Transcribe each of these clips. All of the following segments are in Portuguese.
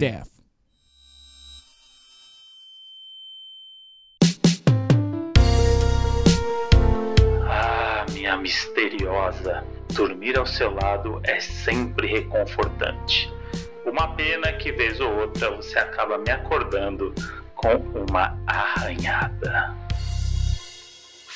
death. Ah, minha misteriosa, dormir ao seu lado é sempre reconfortante. Uma pena que vez ou outra você acaba me acordando com uma arranhada.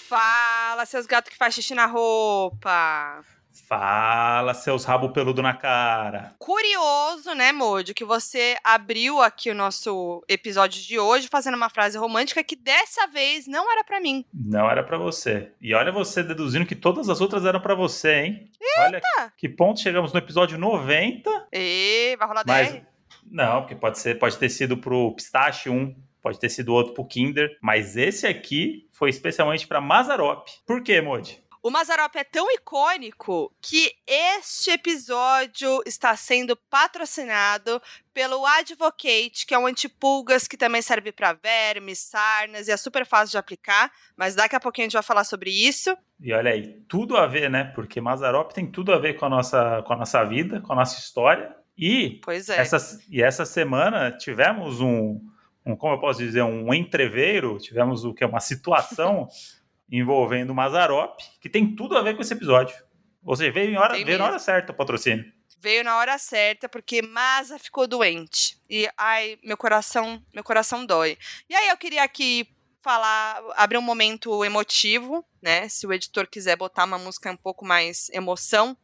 Fala, seus gatos que faz xixi na roupa. Fala, seus rabo peludo na cara. Curioso, né, Mojo, que você abriu aqui o nosso episódio de hoje fazendo uma frase romântica que dessa vez não era pra mim. Não era pra você. E olha você deduzindo que todas as outras eram pra você, hein? Olha que ponto chegamos no episódio 90. E vai rolar Mas 10? não, porque pode ser, pode ter sido pro Pistache 1, pode ter sido outro pro Kinder, mas esse aqui foi especialmente pra Mazarop. Por quê, Modi? O Mazarop é tão icônico que este episódio está sendo patrocinado pelo Advocate, que é um antipulgas que também serve para vermes, sarnas e é super fácil de aplicar, mas daqui a pouquinho a gente vai falar sobre isso. E olha aí, tudo a ver, né? Porque Mazarop tem tudo a ver com a nossa, com a nossa vida, com a nossa história. E Pois é. Essa, e essa semana tivemos um, um, como eu posso dizer, um entreveiro, tivemos o que é uma situação envolvendo o Mazarop, que tem tudo a ver com esse episódio. Ou seja, veio, em hora, veio na hora certa o patrocínio. Veio na hora certa porque Maza ficou doente. E ai, meu coração, meu coração dói. E aí eu queria aqui falar, abrir um momento emotivo, né? Se o editor quiser botar uma música um pouco mais emoção,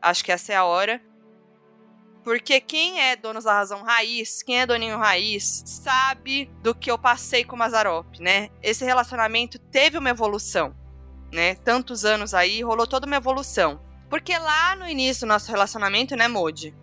acho que essa é a hora. Porque quem é Donos da Razão Raiz, quem é Doninho Raiz, sabe do que eu passei com o Mazarop, né? Esse relacionamento teve uma evolução, né? Tantos anos aí, rolou toda uma evolução. Porque lá no início do nosso relacionamento, né, Modi?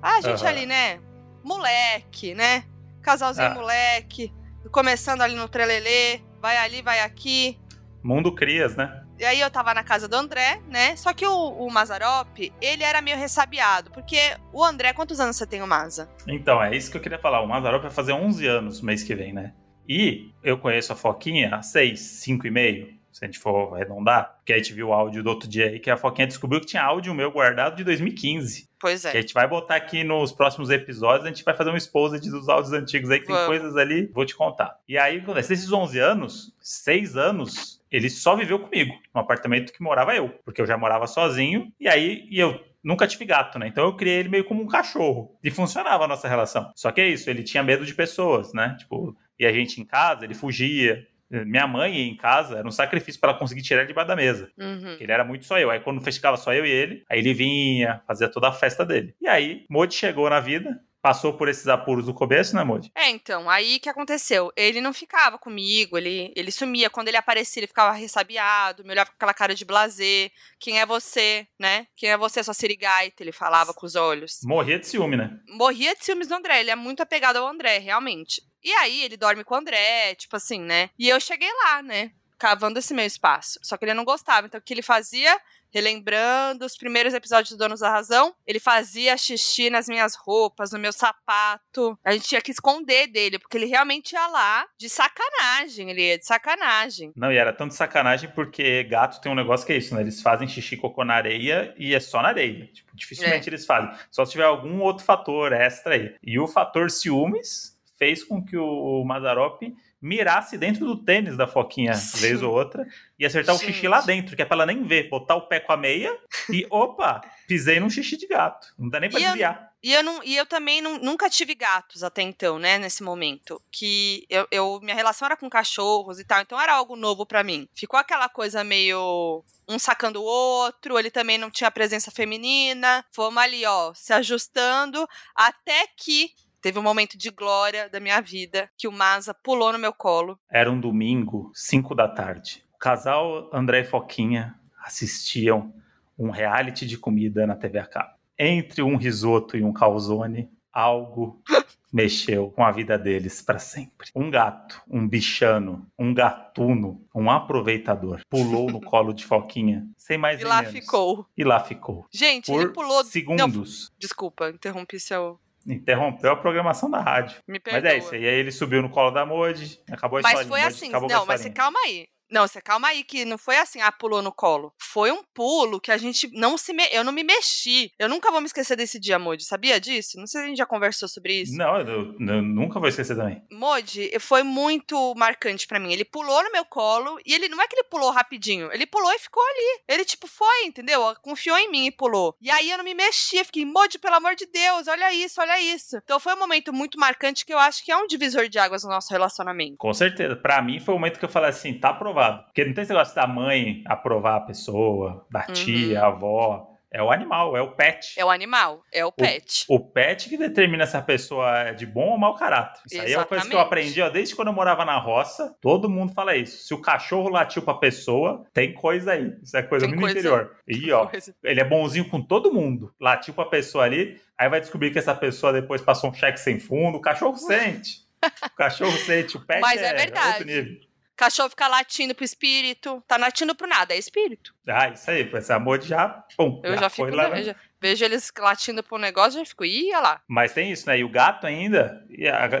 A gente Aham. ali, né? Moleque, né? Casalzinho Ah. moleque, começando ali no trelelê, vai ali, vai aqui. Mundo Crias, né? E aí eu tava na casa do André, né? Só que o, o Mazarop, ele era meio ressabiado. Porque o André, quantos anos você tem, o Maza? Então, é isso que eu queria falar. O Mazarop vai fazer 11 anos mês que vem, né? E eu conheço a Foquinha há 6, 5 e meio, se a gente for arredondar. Porque a gente viu o áudio do outro dia aí, que a Foquinha descobriu que tinha áudio meu guardado de 2015. Pois Que a é. gente vai botar aqui nos próximos episódios, a gente vai fazer um exposed dos áudios antigos aí, que tem Vamos. coisas ali, vou te contar. E aí, acontece, nesses 11 anos, 6 anos, ele só viveu comigo, no apartamento que morava eu, porque eu já morava sozinho, e aí e eu nunca tive gato, né? Então eu criei ele meio como um cachorro, e funcionava a nossa relação. Só que é isso, ele tinha medo de pessoas, né? Tipo, e a gente em casa, ele fugia. Minha mãe em casa, era um sacrifício para ela conseguir tirar ele debaixo da mesa. Uhum. Ele era muito só eu. Aí quando ficava só eu e ele, aí ele vinha, fazia toda a festa dele. E aí, Modi chegou na vida, passou por esses apuros do começo, né, Modi? É, então, aí que aconteceu? Ele não ficava comigo, ele, ele sumia. Quando ele aparecia, ele ficava ressabiado, me olhava com aquela cara de blazer. Quem é você, né? Quem é você, sua sirigaita? Ele falava com os olhos. Morria de ciúme, né? Morria de ciúmes do André, ele é muito apegado ao André, realmente. E aí, ele dorme com o André, tipo assim, né? E eu cheguei lá, né? Cavando esse meu espaço. Só que ele não gostava. Então, o que ele fazia? Relembrando os primeiros episódios do Donos da Razão, ele fazia xixi nas minhas roupas, no meu sapato. A gente tinha que esconder dele, porque ele realmente ia lá de sacanagem. Ele ia de sacanagem. Não, e era tanto sacanagem porque gato tem um negócio que é isso, né? Eles fazem xixi cocô na areia e é só na areia. Tipo, dificilmente eles fazem. Só se tiver algum outro fator extra aí. E o fator ciúmes fez com que o Mazarop mirasse dentro do tênis da Foquinha, Sim. vez ou outra, e acertar o Gente. xixi lá dentro, que é pra ela nem ver, botar o pé com a meia e, opa, pisei num xixi de gato. Não dá nem pra E eu- desviar. E eu, não, e eu também não- nunca tive gatos até então, né, nesse momento. Que eu, eu- minha relação era com cachorros e tal, então era algo novo pra mim. Ficou aquela coisa meio um sacando o outro, ele também não tinha presença feminina. Fomos ali, ó, se ajustando, até que teve um momento de glória da minha vida, que o Maza pulou no meu colo. Era um domingo, 5 da tarde. O casal André e Foquinha assistiam um reality de comida na TV a cabo. Entre um risoto e um calzone, algo mexeu com a vida deles para sempre. Um gato, um bichano, um gatuno, um aproveitador pulou no colo de Foquinha, sem mais E nem lá menos. ficou. E lá ficou. Gente, Por ele pulou. Não, segundos. desculpa, interrompi seu. Interrompeu a programação da rádio. Me perdoa. Mas é isso. E aí ele subiu no colo da Modi, acabou a Mas história. foi Modi assim, acabou não, mas calma aí. Não, você calma aí, que não foi assim, ah, pulou no colo. Foi um pulo que a gente não se. Me... Eu não me mexi. Eu nunca vou me esquecer desse dia, Modi. Sabia disso? Não sei se a gente já conversou sobre isso. Não, eu, eu nunca vou esquecer também. Modi, foi muito marcante para mim. Ele pulou no meu colo e ele não é que ele pulou rapidinho. Ele pulou e ficou ali. Ele, tipo, foi, entendeu? Confiou em mim e pulou. E aí eu não me mexi. Fiquei, Modi, pelo amor de Deus, olha isso, olha isso. Então foi um momento muito marcante que eu acho que é um divisor de águas no nosso relacionamento. Com certeza. Para mim foi o momento que eu falei assim, tá aprovado. Porque não tem esse negócio da mãe aprovar a pessoa, da tia, uhum. a avó. É o animal, é o pet. É o animal, é o pet. O, o pet que determina se a pessoa é de bom ou mau caráter. Isso Exatamente. aí é uma coisa que eu aprendi, ó, desde quando eu morava na roça. Todo mundo fala isso. Se o cachorro latiu pra pessoa, tem coisa aí. Isso é coisa tem muito coisa, interior. E, ó, coisa. ele é bonzinho com todo mundo. Latiu pra pessoa ali, aí vai descobrir que essa pessoa depois passou um cheque sem fundo. O cachorro sente. o cachorro sente, o pet Mas é, é verdade. Cachorro fica latindo pro espírito. Tá latindo pro nada, é espírito. Ah, isso aí, esse amor já. Pum, eu já, já fico. Lá, né? vejo eles latindo pro negócio já fico, ia lá. Mas tem isso, né? E o gato ainda.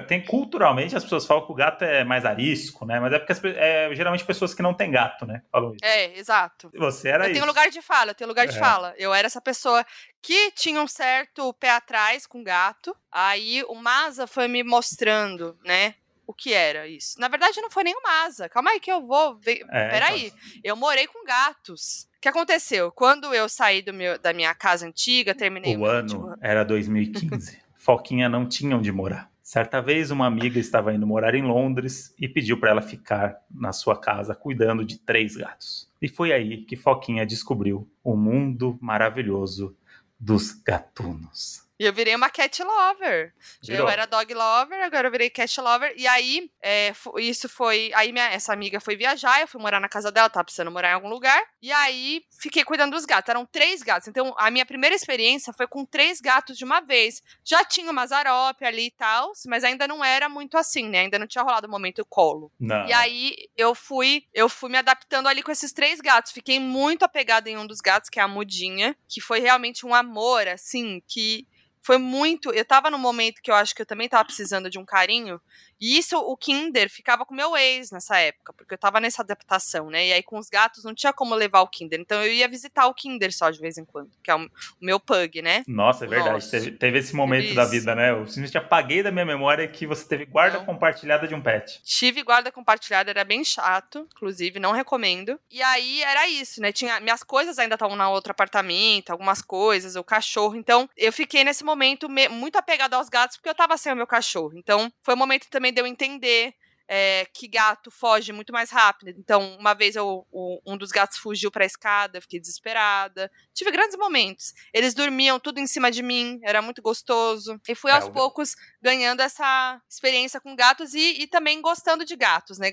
Tem culturalmente as pessoas falam que o gato é mais arisco, né? Mas é porque as, é geralmente pessoas que não têm gato, né? Falam isso. É, exato. Você era eu isso. tenho lugar de fala, eu tenho lugar de é. fala. Eu era essa pessoa que tinha um certo pé atrás com gato. Aí o Maza foi me mostrando, né? O que era isso. Na verdade, não foi nenhuma asa. Calma aí que eu vou ver. É, Peraí. Então... Eu morei com gatos. O que aconteceu? Quando eu saí do meu, da minha casa antiga, terminei... O, o ano último... era 2015. Foquinha não tinha onde morar. Certa vez, uma amiga estava indo morar em Londres e pediu para ela ficar na sua casa cuidando de três gatos. E foi aí que Foquinha descobriu o mundo maravilhoso dos gatunos. E eu virei uma cat lover. Virou. Eu era dog lover, agora eu virei cat lover. E aí, é, isso foi. Aí, minha, essa amiga foi viajar, eu fui morar na casa dela, tava precisando morar em algum lugar. E aí, fiquei cuidando dos gatos. Eram três gatos. Então, a minha primeira experiência foi com três gatos de uma vez. Já tinha uma zarope ali e tal, mas ainda não era muito assim, né? Ainda não tinha rolado o momento colo. Não. E aí, eu fui, eu fui me adaptando ali com esses três gatos. Fiquei muito apegada em um dos gatos, que é a Mudinha, que foi realmente um amor, assim, que foi muito. Eu tava num momento que eu acho que eu também tava precisando de um carinho. E isso, o Kinder ficava com meu ex nessa época, porque eu tava nessa adaptação, né? E aí com os gatos não tinha como levar o Kinder. Então eu ia visitar o Kinder só de vez em quando, que é o, meu pug, né? Nossa, é verdade. Teve, teve, esse momento da vida, né? Eu simplesmente apaguei da minha memória que você teve guarda não. compartilhada de um pet. Tive guarda compartilhada, era bem chato, inclusive, não recomendo. E aí era isso, né? Tinha, minhas coisas ainda estavam na outro apartamento, algumas coisas, o cachorro. Então eu fiquei nesse momento me, muito apegada aos gatos, porque eu tava sem o meu cachorro. Então foi um momento também de eu entender é, que gato foge muito mais rápido. Então, uma vez eu, o, um dos gatos fugiu para a escada, fiquei desesperada. Tive grandes momentos. Eles dormiam tudo em cima de mim, era muito gostoso. E fui é, aos poucos ganhando essa experiência com gatos e, e também gostando de gatos, né?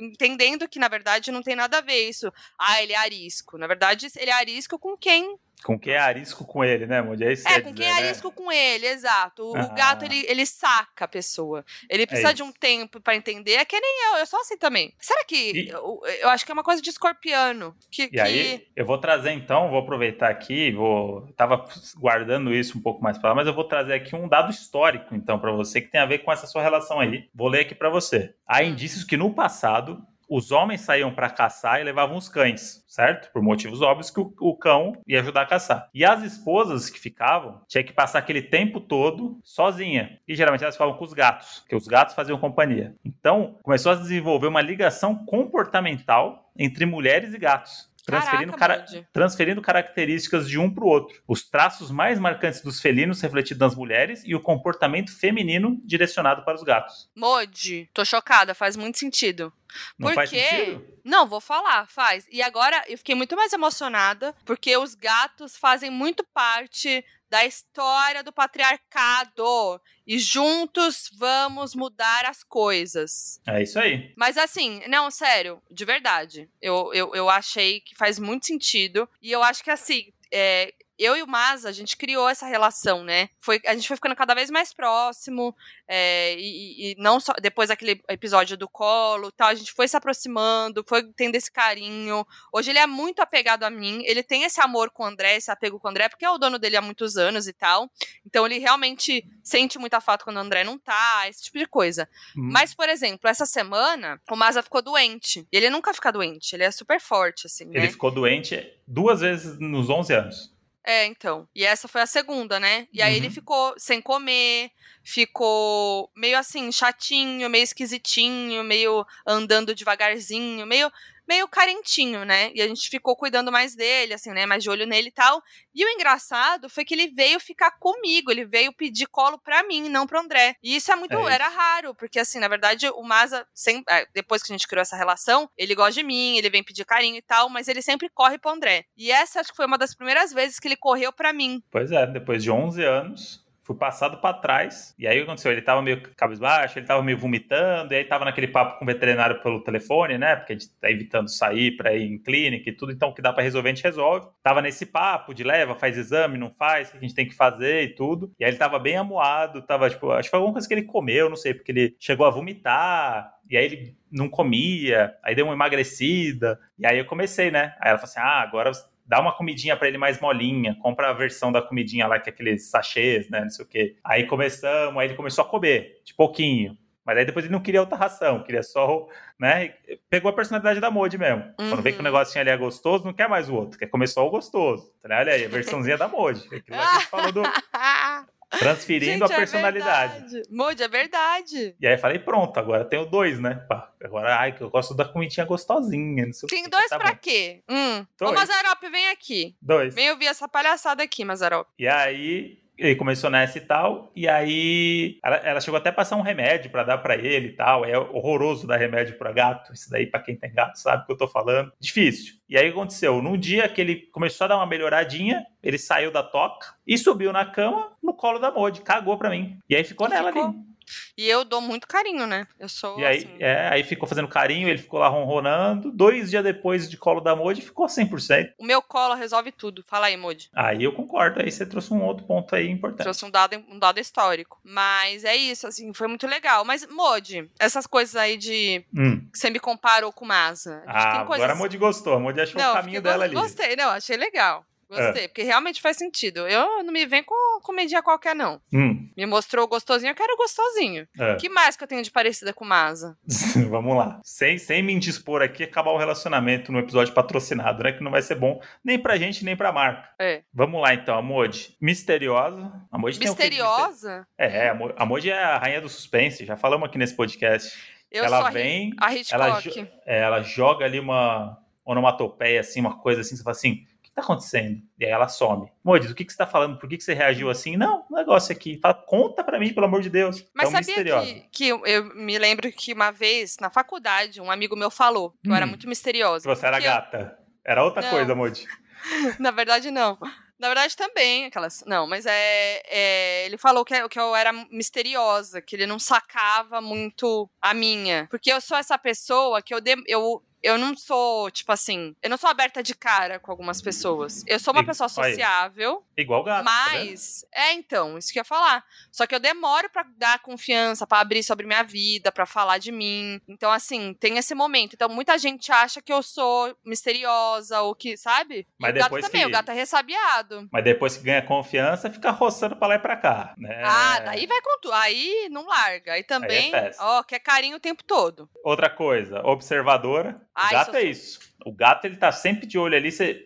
entendendo que, na verdade, não tem nada a ver isso. Ah, ele é arisco. Na verdade, ele é arisco com quem com quem é arisco com ele, né, Moody? É, é com quem é né? arisco com ele, exato. O, ah. o, gato, ele, ele saca a pessoa. Ele é precisa é de um tempo para entender. É que nem eu, eu sou assim também. Será que. E... Eu, eu, acho que é uma coisa de escorpiano. Que, e que... aí, eu vou trazer então, vou aproveitar aqui, vou. Tava guardando isso um pouco mais para lá, mas eu vou trazer aqui um dado histórico, então, para você, que tem a ver com essa sua relação aí. Vou ler aqui para você. Há indícios que no passado os homens saíam para caçar e levavam os cães, certo? Por motivos óbvios que o, o, cão ia ajudar a caçar. E as esposas que ficavam tinha que passar aquele tempo todo sozinha. E geralmente elas ficavam com os gatos, que os gatos faziam companhia. Então começou a desenvolver uma ligação comportamental entre mulheres e gatos transferindo, Caraca, cara, transferindo características de um para o outro. Os traços mais marcantes dos felinos refletidos nas mulheres e o comportamento feminino direcionado para os gatos. Modi, tô chocada, faz muito sentido. Não porque... Não, vou falar, faz. E agora eu fiquei muito mais emocionada, porque os gatos fazem muito parte da história do patriarcado. E juntos vamos mudar as coisas. É isso aí. Mas assim, não, sério, de verdade. Eu, eu, eu achei que faz muito sentido. E eu acho que assim, é, eu e o Maza, a gente criou essa relação, né? Foi, a gente foi ficando cada vez mais próximo, é, e, e, não só depois daquele episódio do colo tal, a gente foi se aproximando, foi tendo esse carinho. Hoje ele é muito apegado a mim, ele tem esse amor com o André, esse apego com o André, porque é o dono dele há muitos anos e tal. Então ele realmente sente muita falta quando o André não tá, esse tipo de coisa. Hum. Mas, por exemplo, essa semana, o Maza ficou doente. E ele nunca fica doente, ele é super forte, assim. Ele né? ficou doente duas vezes nos 11 anos. É, então. E essa foi a segunda, né? E aí uhum. ele ficou sem comer, ficou meio assim, chatinho, meio esquisitinho, meio andando devagarzinho, meio meio carentinho, né? E a gente ficou cuidando mais dele, assim, né? Mais de olho nele e tal. E o engraçado foi que ele veio ficar comigo, ele veio pedir colo pra mim, não pro André. E isso é muito, é isso. era raro, porque assim, na verdade, o Maza, sempre, é, depois que a gente criou essa relação, ele gosta de mim, ele vem pedir carinho e tal, mas ele sempre corre pro André. E essa acho que foi uma das primeiras vezes que ele correu pra mim. Pois é, depois de 11 anos, fui passado para trás. E aí o que aconteceu? Ele tava meio cabisbaixo, ele tava meio vomitando, e aí tava naquele papo com o veterinário pelo telefone, né? Porque a gente tá evitando sair para ir em clínica e tudo, então o que dá para resolver a gente resolve. Tava nesse papo de leva, faz exame, não faz, o que a gente tem que fazer e tudo. E aí ele tava bem amuado, tava tipo, acho que foi alguma coisa que ele comeu, não sei, porque ele chegou a vomitar. E aí ele não comia, aí deu uma emagrecida. E aí eu comecei, né? Aí ela falou assim: ah, agora dá uma comidinha para ele mais molinha, compra a versão da comidinha lá, que é aqueles sachês, né, não sei o quê. Aí começamos, aí ele começou a comer, de pouquinho. Mas aí depois ele não queria outra ração, queria só, né? Pegou a personalidade da Modi mesmo. Uhum. Quando vê que o uhum. negocinho ali é gostoso, não quer mais o outro, quer comer só o gostoso. Tá Olha aí, a versãozinha da Modi. Aquilo que a gente falou do, Transferindo Gente, a é personalidade. É Mude, é verdade. E aí falei, pronto, agora tenho dois, né? Agora, ai, que eu gosto da comidinha gostosinha. Não sei Tem dois tá pra bom. quê? Hum. Dois. Ô, Mazarop, vem aqui. Dois. Vem ouvir essa palhaçada aqui, Mazarop. E aí, ele começou nessa e tal, e aí ela, ela chegou até a passar um remédio para dar para ele e tal. É horroroso dar remédio para gato. Isso daí, para quem tem gato, sabe o que eu tô falando. Difícil. E aí aconteceu, num dia que ele começou a dar uma melhoradinha, ele saiu da toca e subiu na cama no colo da Modi, cagou pra mim. E aí ficou e nela ficou. ali. E eu dou muito carinho, né? Eu sou. E aí, assim... é, aí ficou fazendo carinho, ele ficou lá ronronando. Dois dias depois de colo da Modi, ficou 100%. O meu colo resolve tudo. Fala aí, Modi. Aí eu concordo. Aí você trouxe um outro ponto aí importante. Trouxe um dado, um dado histórico. Mas é isso, assim, foi muito legal. Mas, Modi, essas coisas aí de. Hum. Que você me comparou com Masa. Ah, coisas... agora a Modi gostou. A Modi achou não, o caminho dela ali. Gostei, não, achei legal. Gostei, é. porque realmente faz sentido. Eu não me vem com comidinha qualquer, não. Hum. Me mostrou gostosinho, eu quero gostosinho. É. que mais que eu tenho de parecida com Masa? Vamos lá. Sem, sem me indispor aqui, acabar o relacionamento no episódio patrocinado, né? Que não vai ser bom nem pra gente, nem pra marca. É. Vamos lá, então. A Modi, misteriosa. A Modi misteriosa? Tem é, a Modi é a rainha do suspense. Já falamos aqui nesse podcast. Eu ela vem, a Hitchcock. Ela, é, ela joga ali uma onomatopeia, assim, uma coisa assim, você fala assim, tá acontecendo? E aí ela some. Modes, o que, que você tá falando? Por que, que você reagiu assim? Não, um negócio aqui. Fala, conta pra mim, pelo amor de Deus. Mas é sabia que, que eu, eu, me lembro que uma vez, na faculdade, um amigo meu falou que hum, eu era hum. muito misteriosa. Você era gata. Eu... Era outra não. coisa, Modi. na verdade, não. Na verdade, também, aquelas. Não, mas é. é ele falou que, que eu era misteriosa, que ele não sacava muito a minha. Porque eu sou essa pessoa que eu, de, eu eu não sou, tipo assim, eu não sou aberta de cara com algumas pessoas. Eu sou uma pessoa sociável. Igual gato. Tá mas, tá é, então, isso que eu ia falar. Só que eu demoro para dar confiança, para abrir sobre minha vida, para falar de mim. Então, assim, tem esse momento. Então, muita gente acha que eu sou misteriosa ou que, sabe? Mas o gato também, que... o gato é ressabiado. Mas depois que ganha confiança, fica roçando pra lá e pra cá, né? Ah, daí vai com tudo. Aí não larga. Aí também, Aí é ó, quer carinho o tempo todo. Outra coisa, observadora. Ai, gato é isso. O gato, ele tá sempre de olho ali, você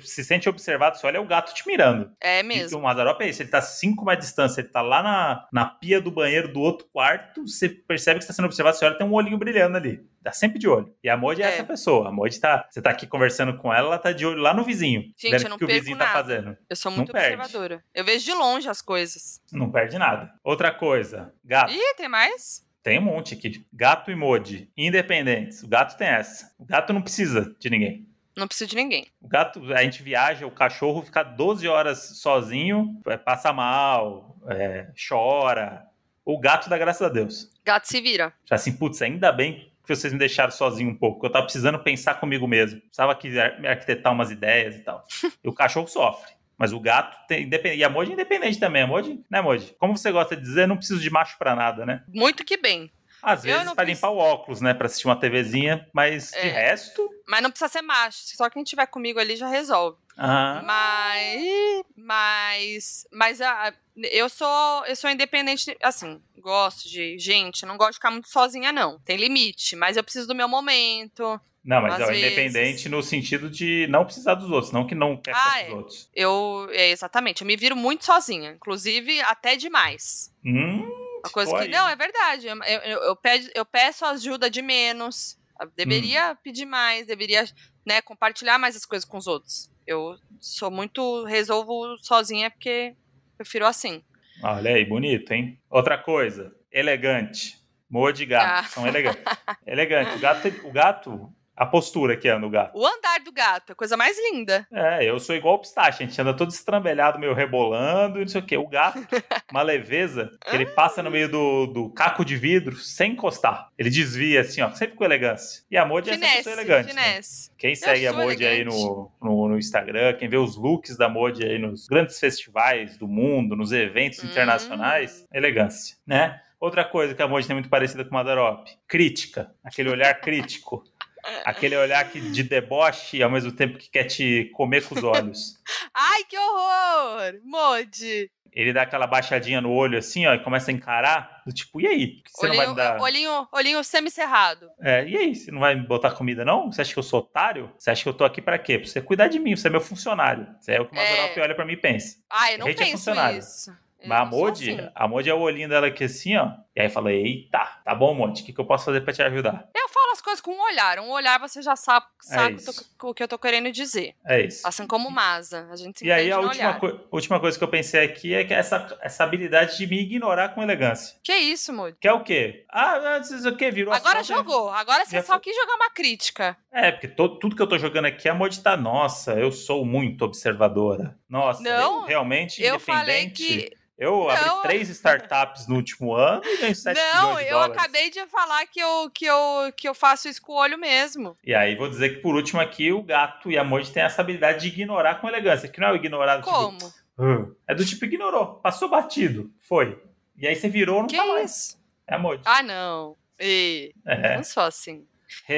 se sente observado, você olha, é o gato te mirando. É mesmo. E o Mazarop é isso, ele tá 5 mais distância, ele tá lá na, na pia do banheiro do outro quarto, você percebe que está sendo observado, você olha, tem um olhinho brilhando ali. Tá sempre de olho. E a Modi é, é essa pessoa. A Modi tá. Você tá aqui conversando com ela, ela tá de olho lá no vizinho. Gente, eu não que o vizinho tá nada. tá fazendo. Eu sou muito não observadora. Perde. Eu vejo de longe as coisas. Não perde nada. Outra coisa, gato. Ih, tem mais? Tem um monte aqui. Gato e Modi, independentes. O gato tem essa. O gato não precisa de ninguém. Não precisa de ninguém. O gato, a gente viaja, o cachorro fica 12 horas sozinho, é, passa mal, é, chora. O gato dá graças a Deus. Gato se vira. Já assim, putz, ainda bem que vocês me deixaram sozinho um pouco, eu tava precisando pensar comigo mesmo. Precisava aqui arquitetar umas ideias e tal. e o cachorro sofre. Mas o gato tem independente. E a Moji é independente também, a Moji, né, Moji? Como você gosta de dizer, não preciso de macho pra nada, né? Muito que bem. Às Eu vezes pra preciso- limpar o óculos, né? Pra assistir uma TVzinha, mas de É. resto. Mas não precisa ser macho. Só quem tiver comigo ali já resolve. Ah, Mas. Mas. Mas a, eu sou. Eu sou independente. Assim, gosto de gente. Não gosto de ficar muito sozinha, não. Tem limite. Mas eu preciso do meu momento. Não, mas é o vezes. independente no sentido de não precisar dos outros, não que não quer Ah, com é. os outros. Eu. É, exatamente. Eu me viro muito sozinha. Inclusive, até demais. Hum, Uma coisa que. aí. Não, é verdade. Eu, eu, eu peço, eu peço ajuda de menos. Deveria Hum. pedir mais, deveria né, compartilhar mais as coisas com os outros. Eu sou muito. resolvo sozinha porque prefiro assim. olha aí, bonito, hein? Outra coisa, elegante. Moa de gato, Ah. são elegantes. Elegante. O gato, o gato, a postura que anda o gato. O andar do gato, a coisa mais linda. É, eu sou igual o pistache, a gente anda todo estrambelhado, meio rebolando e não sei o quê. O gato, uma leveza, que ele passa no meio do, do caco de vidro sem encostar. Ele desvia assim, ó, sempre com elegância. E a Modi é pessoa elegante. né? Quem segue a Modi aí no, no, no Instagram, quem vê os looks da Modi aí nos grandes festivais do mundo, nos eventos Hum. internacionais, elegância, né? Outra coisa que a Modi tem muito parecida com o Madarop, crítica, aquele olhar crítico. Aquele olhar que de deboche e ao mesmo tempo que quer te comer com os olhos. Ai, que horror! Modi. Ele dá aquela baixadinha no olho assim, ó, e começa a encarar, do tipo, e aí? Você não vai Olhinho, me dar. olhinho, olhinho semicerrado. É, e aí? Você não vai me botar comida, não? Você acha que eu sou otário? Você acha que eu tô aqui pra quê? Pra você cuidar de mim, você é meu funcionário. Você é o que o É. Mazarop olha pra mim e pensa. Ai, eu não Rede é penso funcionário. isso. Eu Mas a Modi, assim. a Modi é o olhinho dela aqui assim, ó. E aí fala, eita, tá bom, Monte, o que, que eu posso fazer pra te ajudar? Eu falo coisas com um olhar. Um olhar você já sabe, sabe o que eu isso. tô- o que eu tô querendo dizer. É isso. Assim como Masa. A gente se E aí a última, coi- última coisa que eu pensei aqui é que essa, essa habilidade de me ignorar com elegância. Que isso, Modi? Que é o quê? Ah, o quê, virou Agora jogou. Agora você Já só quis jogar uma crítica. É, porque to- tudo que eu tô jogando aqui, a Modi tá, nossa, eu sou muito observadora. Nossa, Não, eu realmente Eu falei que. Eu abri Não. três startups no último ano e ganhei 7 Não, eu dólares. acabei de falar que eu, que, eu, que eu faço isso com o olho mesmo. E aí, vou dizer que por último aqui, o gato e a Modi têm essa habilidade de ignorar com elegância, que não é o ignorar do Como? tipo... "Ah", é do tipo, ignorou, passou batido, foi. E aí você virou, não Que tá mais. isso? É a Modi. Ah, não. E, É. Não sou assim.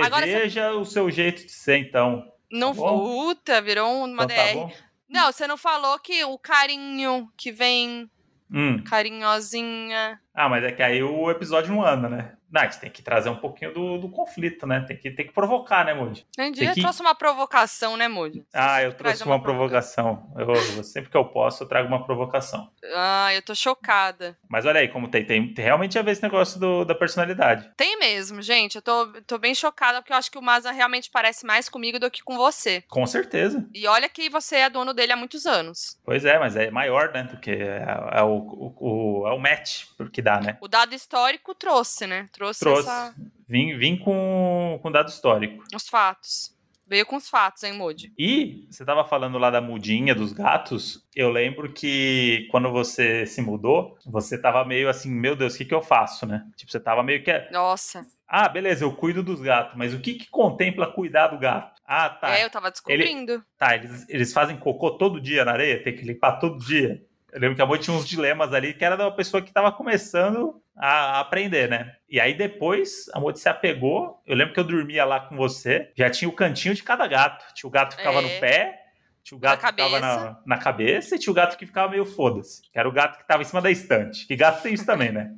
Agora Reveja o seu jeito de ser, então. Não Tá puta, virou uma Então tá DR. bom? Não, você não falou que o carinho que vem, Hum. carinhosinha. Ah, mas é que aí o episódio não anda, né? Gente tem que trazer um pouquinho do, do conflito, né? Tem que, tem que provocar, né, Moody? Tem que- trouxe uma provocação, né, Moody? Ah, eu trouxe uma provocação. Eu, eu- sempre que eu posso, eu trago uma provocação. Ah, eu tô chocada. Mas olha aí, como tem, tem, tem realmente a ver esse negócio do- da personalidade. Tem mesmo, gente. Eu tô, tô bem chocada porque eu acho que o Maza realmente parece mais comigo do que com você. Com certeza. E olha que você é dono dele há muitos anos. Pois é, mas é maior, né? Do que é, é o, o, o- é o match que dá, né? O dado histórico trouxe, né? Trouxe, Trouxe. essa- Vim, vim com, com dado histórico. os fatos. Veio com os fatos, hein, Moody? E você tava falando lá da mudinha dos gatos. Eu lembro que quando você se mudou, você tava meio assim, meu Deus, o que, que eu faço, né? Tipo, você tava meio que. Nossa. Ah, beleza, eu cuido dos gatos, mas o que, que contempla cuidar do gato? Ah, tá. É, eu tava descobrindo. Tá, eles, eles fazem cocô todo dia na areia, tem que limpar todo dia. Eu lembro que a Mo tinha uns dilemas ali que era da pessoa que tava começando a aprender, né? E aí depois a Mo se apegou. Eu lembro que eu dormia lá com você, já tinha o cantinho de cada gato. Tinha o gato que ficava É. no pé, tinha o gato Na que ficava na, na cabeça e tinha o gato que ficava meio foda-se. Que era o gato que tava em cima da estante. Que gato tem isso também, né?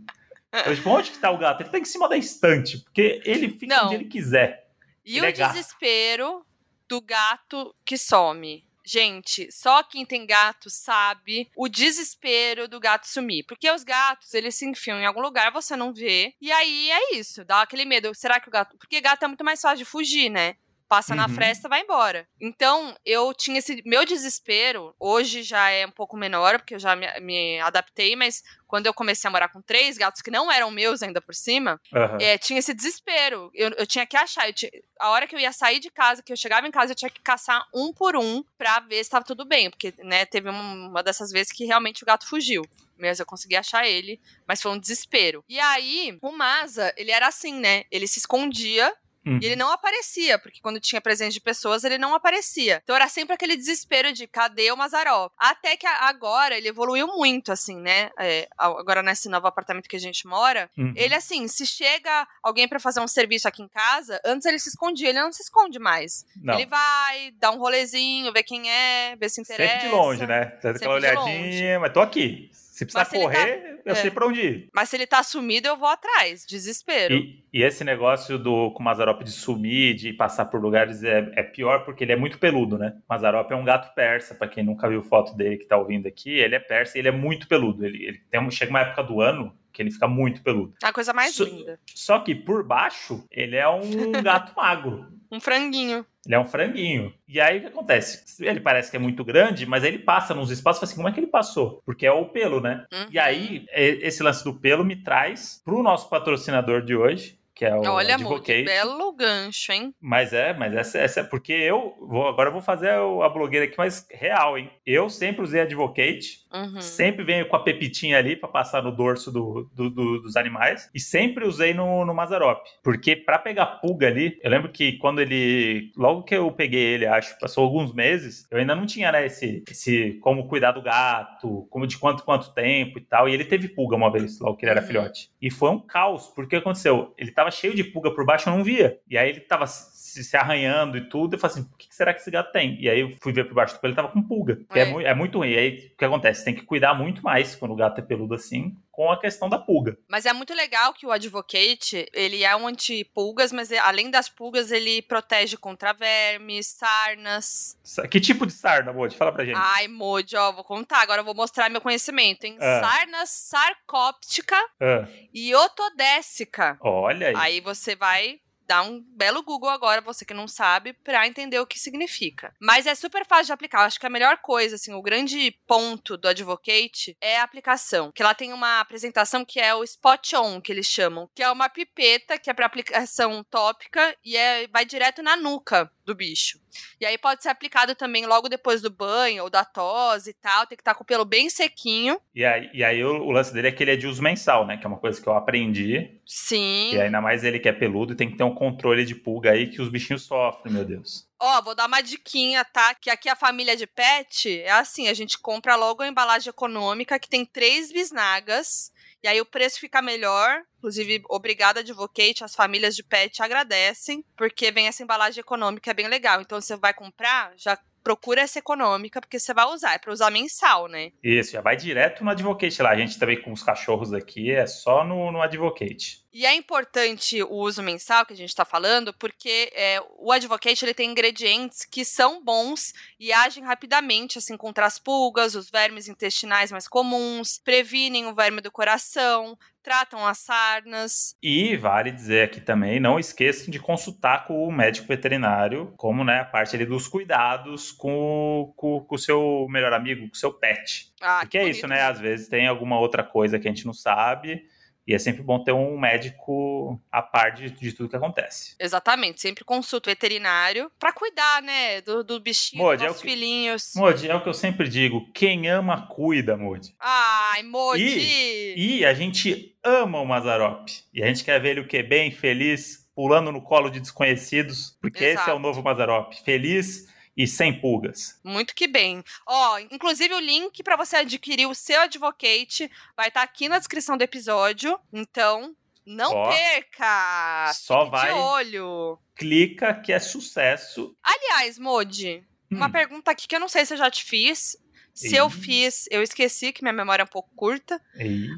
Eu, tipo, onde que tá o gato? Ele tá em cima da estante, porque ele fica Não. onde ele quiser. E Ele o é desespero do gato que some. Gente, só quem tem gato sabe o desespero do gato sumir. Porque os gatos, eles se enfiam em algum lugar, você não vê. E aí é isso, dá aquele medo. Será que o gato. Porque gato é muito mais fácil de fugir, né? Passa na Uhum. fresta, vai embora. Então, eu tinha esse. Meu desespero, hoje já é um pouco menor, porque eu já me, me adaptei, mas quando eu comecei a morar com três gatos que não eram meus ainda por cima, Aham. é, tinha esse desespero. Eu, eu tinha que achar. eu ti- a hora que eu ia sair de casa, que eu chegava em casa, eu tinha que caçar um por um pra ver se tava tudo bem. Porque, né, teve uma, uma dessas vezes que realmente o gato fugiu. Mas eu consegui achar ele, mas foi um desespero. E aí, o Maza, ele era assim, né? Ele se escondia Uhum. E ele não aparecia, porque quando tinha presença de pessoas, ele não aparecia. Então era sempre aquele desespero de cadê o Mazarop? Até que agora ele evoluiu muito, assim, né? É, agora nesse novo apartamento que a gente mora, uhum. ele, assim, se chega alguém para fazer um serviço aqui em casa, antes ele se escondia, ele não se esconde mais. Não. Ele vai, dá um rolezinho, vê quem é, vê se interessa. Sempre de longe, né? Dá aquela olhadinha, mas tô aqui. Se precisar correr, tá... eu é. sei pra onde ir. Mas se ele tá sumido, eu vou atrás. Desespero. E, e esse negócio do com o Mazarop de sumir, de passar por lugares, é, é, pior porque ele é muito peludo, né? Mazarop é um gato persa, pra quem nunca viu foto dele que tá ouvindo aqui. Ele é persa e ele é muito peludo. Ele, ele tem, chega uma época do ano que ele fica muito peludo. A coisa mais so, linda. Só que por baixo, ele é um gato magro. Um franguinho. Ele é um franguinho. E aí o que acontece? Ele parece que é muito grande, mas ele passa nos espaços e fala assim: como é que ele passou? Porque é o pelo, né? Uhum. E aí, esse lance do pelo me traz pro nosso patrocinador de hoje, que é o Olha, Advocate. belo gancho, hein? Mas é, mas essa, essa é porque eu vou agora eu vou fazer a blogueira aqui mais real, hein? Eu sempre usei Advocate, uhum. sempre venho com a pepitinha ali para passar no dorso do, do, do, dos animais e sempre usei no, no Mazarop, porque para pegar pulga ali, eu lembro que quando ele logo que eu peguei ele, acho, passou alguns meses, eu ainda não tinha né, esse, esse como cuidar do gato, como de quanto quanto tempo e tal, e ele teve pulga uma vez, logo que ele era uhum. filhote. E foi um caos, porque aconteceu, ele tava cheio de pulga por baixo, eu não via. E aí ele tava se, se arranhando e tudo. Eu falei assim, o que será que esse gato tem? E aí eu fui ver por baixo do pelo, ele tava com pulga. É. É, é muito ruim. E aí o que acontece? Tem que cuidar muito mais quando o gato é peludo assim, com a questão da pulga. Mas é muito legal que o Advocate, ele é um anti-pulgas, mas além das pulgas, ele protege contra vermes, sarnas. Que tipo de sarna, Modi? Fala pra gente. Ai, Modi, ó, vou contar, agora eu vou mostrar meu conhecimento, hein? Ah. Sarnas sarcóptica ah. e otodécica. Olha aí. Aí você vai dá um belo Google agora, você que não sabe, para entender o que significa. Mas é super fácil de aplicar. Eu acho que a melhor coisa, assim, o grande ponto do Advocate é a aplicação. Que ela tem uma apresentação que é o Spot On, que eles chamam, que é uma pipeta que é para aplicação tópica e é, vai direto na nuca do bicho. E aí pode ser aplicado também logo depois do banho ou da tosse e tal. Tem que estar com o pelo bem sequinho. E aí, e aí o, o, lance dele é que ele é de uso mensal, né? Que é uma coisa que eu aprendi. Sim. E ainda mais ele que é peludo tem que ter um controle de pulga aí que os bichinhos sofrem, meu Deus. Ó, oh, vou dar uma diquinha, tá? Que aqui a família de pet é assim: a gente compra logo a embalagem econômica que tem três bisnagas e aí o preço fica melhor. Inclusive, obrigada, Advocate. As famílias de pet agradecem, porque vem essa embalagem econômica, é bem legal. Então, você vai comprar, já procura essa econômica, porque você vai usar. É para usar mensal, né? Isso, já vai direto no Advocate lá. A gente também com os cachorros aqui é só no, no Advocate. E é importante o uso mensal que a gente está falando, porque é, o Advocate ele tem ingredientes que são bons e agem rapidamente, assim, contra as pulgas, os vermes intestinais mais comuns, previnem o verme do coração, tratam as sarnas. E vale dizer aqui também, não esqueçam de consultar com o médico veterinário, como né, a parte ali dos cuidados com, com, com o seu melhor amigo, com o seu pet. Ah, Porque é isso, né? Às vezes tem alguma outra coisa que a gente não sabe e é sempre bom ter um médico a par de, de tudo que acontece. Exatamente, sempre consulta o veterinário para cuidar, né, do, do bichinho, Modi, dos é que, filhinhos. Modi, é o que eu sempre digo, quem ama, cuida, Modi. Ai, Modi! E, e a gente ama o Mazarop. E a gente quer ver ele o quê? Bem, feliz, pulando no colo de desconhecidos, porque Exato. esse é o novo Mazarop. Feliz e sem pulgas. Muito que bem. Ó, inclusive o link para você adquirir o seu Advocate vai estar tá aqui na descrição do episódio. Então, não Ó, perca! Só Fique vai. De olho. Clica que é sucesso. Aliás, Modi, hum. uma pergunta aqui que eu não sei se eu já te fiz. Se eu fiz, eu esqueci que minha memória é um pouco curta.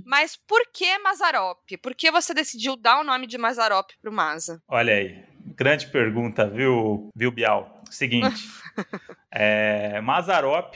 Mas por que Mazarop? Por que você decidiu dar o nome de Mazarop pro Maza? Olha aí, grande pergunta, viu, viu Bial? Seguinte, é, Mazarop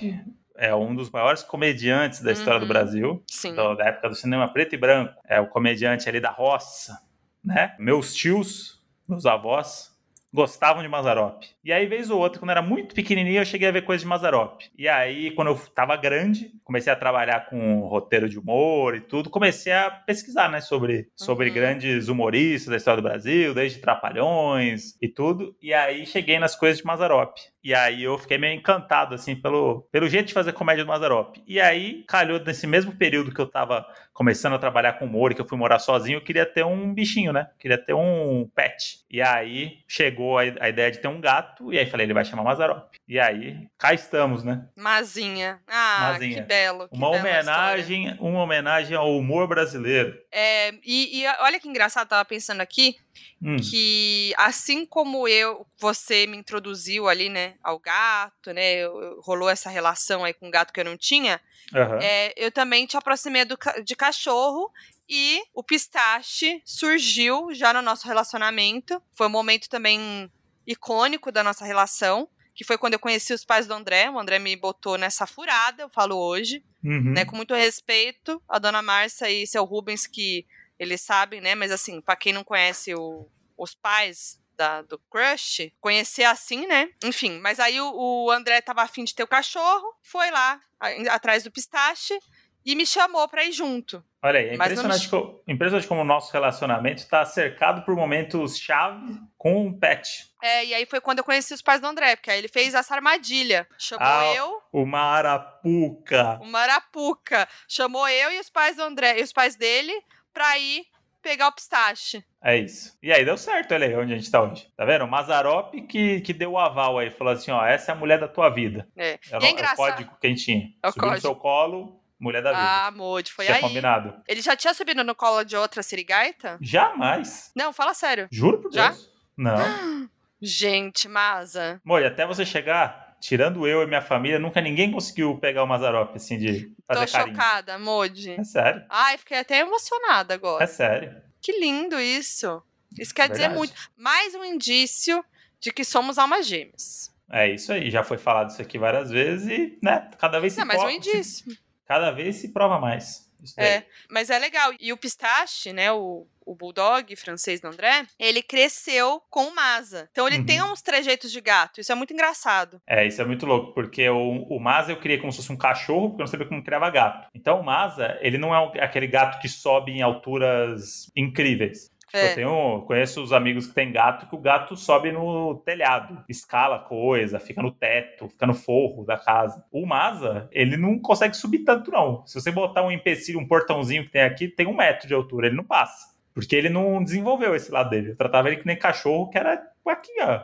é um dos maiores comediantes da história uhum. do Brasil, do, da época do cinema preto e branco. É o comediante ali da roça, né? Meus tios, meus avós, gostavam de Mazarop. E aí, vez ou outra, quando eu era muito pequenininho, eu cheguei a ver coisas de Mazarop. E aí, quando eu tava grande, comecei a trabalhar com roteiro de humor e tudo, comecei a pesquisar, né, sobre, sobre uhum. grandes humoristas da história do Brasil, desde Trapalhões e tudo. E aí, cheguei nas coisas de Mazarop. E aí eu fiquei meio encantado, assim, pelo, pelo jeito de fazer comédia do Mazarop. E aí, calhou nesse mesmo período que eu tava começando a trabalhar com humor e que eu fui morar sozinho, eu queria ter um bichinho, né? Queria ter um pet. E aí chegou a, a ideia de ter um gato, e aí falei, ele vai chamar Mazarop. E aí, cá estamos, né? Mazinha. Ah, Mazinha. que belo. que Uma bela homenagem, uma homenagem ao humor brasileiro. É, e, e olha que engraçado, tava pensando aqui Hum, que assim como eu, você me introduziu ali, né, ao gato, né, rolou essa relação aí com o gato que eu não tinha, aham. é, eu também te aproximei do de cachorro e o pistache surgiu já no nosso relacionamento. Foi um momento também icônico da nossa relação, que foi quando eu conheci os pais do André. O André me botou nessa furada, eu falo hoje Uhum. né, com muito respeito a dona Márcia e seu Rubens, que eles sabem, né, mas assim, pra quem não conhece o- os pais da- do Crush, conhecer assim, né, enfim, mas aí o, o André tava afim de ter o cachorro, foi lá a- atrás do pistache e me chamou pra ir junto. Olha aí, é me impressionante, co- impressionante como o nosso relacionamento está cercado por momentos chave com um pet. É, e aí foi quando eu conheci os pais do André, porque aí ele fez essa armadilha. Chamou Ah, eu, Uma arapuca. o Marapuca, chamou eu e os pais do André, e os pais dele, pra ir pegar o pistache. É isso. E aí deu certo, olha aí onde a gente tá hoje. Tá vendo? O Mazarop que, que deu o aval aí, falou assim: ó, essa é a mulher da tua vida. É. É, E é o- é o engraçado. código que a gente tinha. É o Subiu no código. seu colo, mulher da vida. Ah, Modi, foi Tinha aí. combinado. Ele já tinha subido no colo de outra sirigaita? Jamais. Não, fala sério. Juro por Já? Deus. Não. Gente, Maza. Mori, até você chegar, tirando eu e minha família, nunca ninguém conseguiu pegar o Mazarop, assim, de fazer Tô carinho. chocada, Modi. É sério. Ai, fiquei até emocionada agora. É sério. Que lindo isso. Isso quer dizer muito. Mais um indício de que somos almas gêmeas. É isso aí, já foi falado isso aqui várias vezes e, né, cada vez se Não, mais um prova- indício. cada vez se prova mais. É, mas é legal. E o pistache, né, o, o bulldog francês do André, ele cresceu com o Maza. Então ele Uhum. tem uns trejeitos de gato. Isso é muito engraçado. É, isso é muito louco, porque o, o Maza eu criei como se fosse um cachorro, porque eu não sabia como criava gato. Então o Maza, ele não é aquele gato que sobe em alturas incríveis. Tipo, É. Eu tenho, conheço os amigos que têm gato, que o gato sobe no telhado, escala coisa, fica no teto, fica no forro da casa. O Maza, ele não consegue subir tanto, não. Se você botar um empecilho, um portãozinho que tem aqui, tem um metro de altura, ele não passa. Porque ele não desenvolveu esse lado dele. Eu tratava ele que nem cachorro, que era aqui, ó.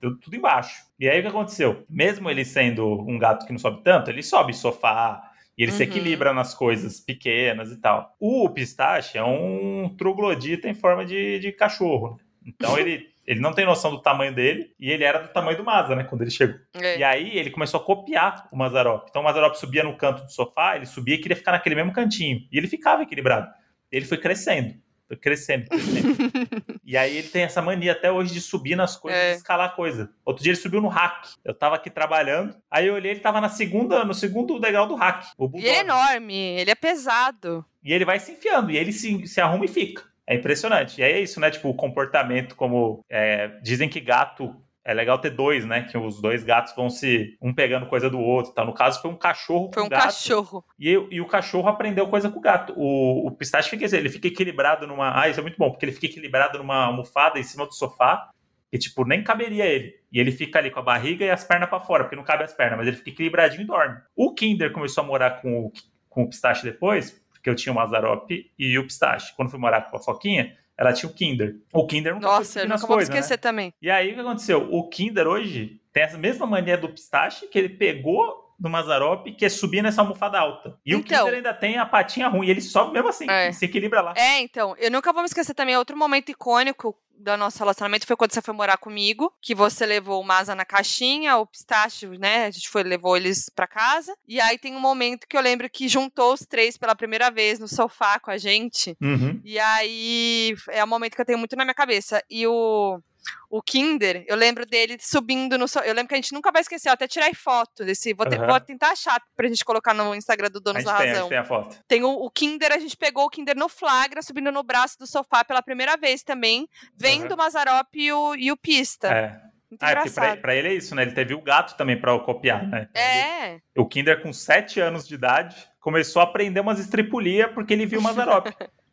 Tudo, tudo embaixo. E aí o que aconteceu? Mesmo ele sendo um gato que não sobe tanto, ele sobe sofá, e ele se Uhum. equilibra nas coisas pequenas e tal. O pistache é um troglodita em forma de, de cachorro. né? Então ele, ele não tem noção do tamanho dele, e ele era do tamanho do Maza, né? Quando ele chegou. É. E aí ele começou a copiar o Mazarop. Então o Mazarop subia no canto do sofá, ele subia e queria ficar naquele mesmo cantinho. E ele ficava equilibrado. Ele foi crescendo. Crescendo, crescendo. e aí ele tem essa mania até hoje de subir nas coisas, É. de escalar coisa. Outro dia ele subiu no hack. Eu tava aqui trabalhando, aí eu olhei, ele tava na segunda, no segundo degrau do hack. O E é enorme, ele é pesado. E ele vai se enfiando, e ele se, se arruma e fica. É impressionante. E aí é isso, né? Tipo, o comportamento como. é, dizem que gato. É legal ter dois, né? Que os dois gatos vão se. um pegando coisa do outro. Tá? No caso, foi um cachorro Foi com um gato. cachorro. E, e o cachorro aprendeu coisa com o gato. O, o pistache fica, ele fica equilibrado numa. Ah, isso é muito bom, porque ele fica equilibrado numa almofada em cima do sofá. E, tipo, nem caberia ele. E ele fica ali com a barriga e as pernas pra fora, porque não cabe as pernas, mas ele fica equilibradinho e dorme. O Kinder começou a morar com o, com o pistache depois, porque eu tinha o Mazarop e o pistache. Quando fui morar com a Foquinha, ela tinha o Kinder. O Kinder foi Nossa, eu nunca vou coisas, né? esquecer também. E aí o que aconteceu? O Kinder hoje tem essa mesma mania do pistache que ele pegou do Mazarop, que é subir nessa almofada alta. E o Então. Kinder ainda tem a patinha ruim, ele sobe mesmo assim, É. se equilibra lá. É, então, eu nunca vou me esquecer também. Outro momento icônico do nosso relacionamento foi quando você foi morar comigo, que você levou o Maza na caixinha, o pistache, né? A gente foi, levou eles pra casa. E aí tem um momento que eu lembro que juntou os três pela primeira vez no sofá com a gente. Uhum. E aí é um momento que eu tenho muito na minha cabeça. E o. O Kinder, eu lembro dele subindo no. so- Eu lembro que a gente nunca vai esquecer, eu até tirei foto desse. Vou, te- Aham. vou tentar achar pra gente colocar no Instagram do Donos da tem, a Razão. tem a foto. Tem o, o Kinder, a gente pegou o Kinder no flagra, subindo no braço do sofá pela primeira vez também, vendo Aham. o Mazarop e o, e o Pista. É. Muito Ah, é porque pra, pra ele é isso, né? Ele teve o gato também pra copiar, né? É, O Kinder, com 7 anos de idade, começou a aprender umas estripulias porque ele viu o Mazarop.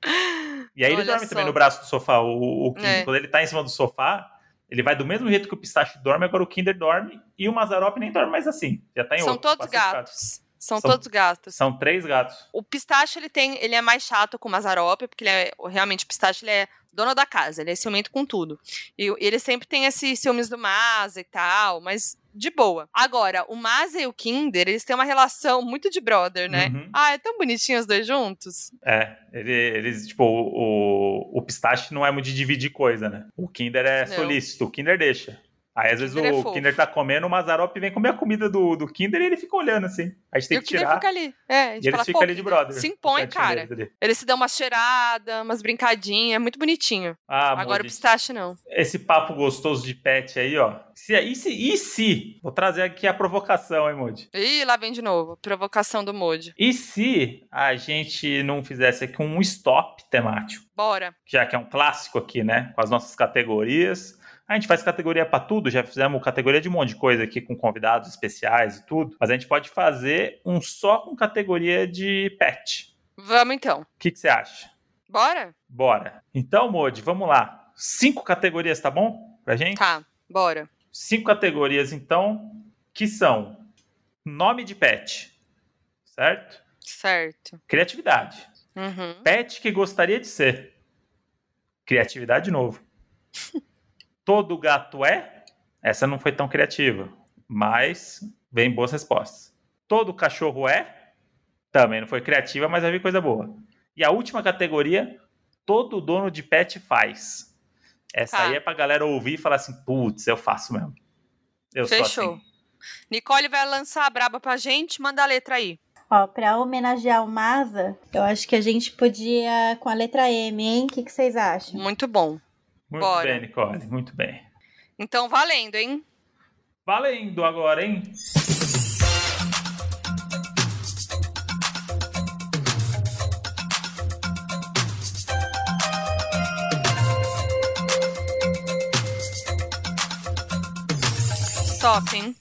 E aí ele Olha dorme só. também no braço do sofá. O, o Kinder, É. quando ele tá em cima do sofá, Ele vai do mesmo jeito que o pistache dorme, agora o Kinder dorme e o Mazarop nem dorme mais assim. Já tá em São outro, todos gatos. São, São- todos gatos. São três gatos. O pistache, ele tem, ele é mais chato com o Mazarop, porque ele é, realmente o pistache, ele é dono da casa, ele é ciumento com tudo. E o- ele sempre tem esses ciúmes do Maza e tal, mas de boa. Agora, o Maza e o Kinder, eles têm uma relação muito de brother, né? Uhum. Ah, é tão bonitinho os dois juntos. É, ele- eles, tipo, o, o, o pistache não é muito de dividir coisa, né? O Kinder é Não. solícito, o Kinder deixa. Aí às vezes é o fofo. Kinder tá comendo, o Mazarop vem comer a comida do, do Kinder e ele fica olhando assim. A gente tem que tirar. fica ali. É, a gente E eles fala, ficam pô, ali de brother. Se impõe, cara. Eles se dão uma cheirada, umas brincadinhas, é muito bonitinho. Ah, Agora o Moody, pistache não. esse papo gostoso de pet aí, ó. Se, e, se, e se? Vou trazer aqui a provocação, hein, Moody? Ih, lá vem de novo. Provocação do Modi. E se a gente não fizesse aqui um stop temático? Bora. já que é um clássico aqui, né? Com as nossas categorias. A gente faz categoria pra tudo, já fizemos categoria de um monte de coisa aqui com convidados especiais e tudo. Mas a gente pode fazer um só com categoria de pet. Vamos então. O que, que você acha? Bora? Bora. Então, Modi, vamos lá. Cinco categorias, tá bom? Pra gente? Tá, bora. Cinco categorias, então, que são nome de pet, certo? Certo. Criatividade. Uhum. Pet que gostaria de ser. Criatividade de novo. Todo gato é? Essa não foi tão criativa, mas vem boas respostas. Todo cachorro é? Também não foi criativa, mas vai vir coisa boa. E a última categoria, todo dono de pet faz. Essa Tá. aí é pra galera ouvir e falar assim, putz, eu faço mesmo. Eu sou Fechou. assim. Nicole vai lançar a braba pra gente, manda a letra aí. Ó, pra homenagear o Maza, eu acho que a gente podia com a letra M, hein? O que, que vocês acham? Muito bom. Muito Bora. bem, Nicole, muito bem. Então, valendo, hein? Valendo agora, hein? Stop, hein?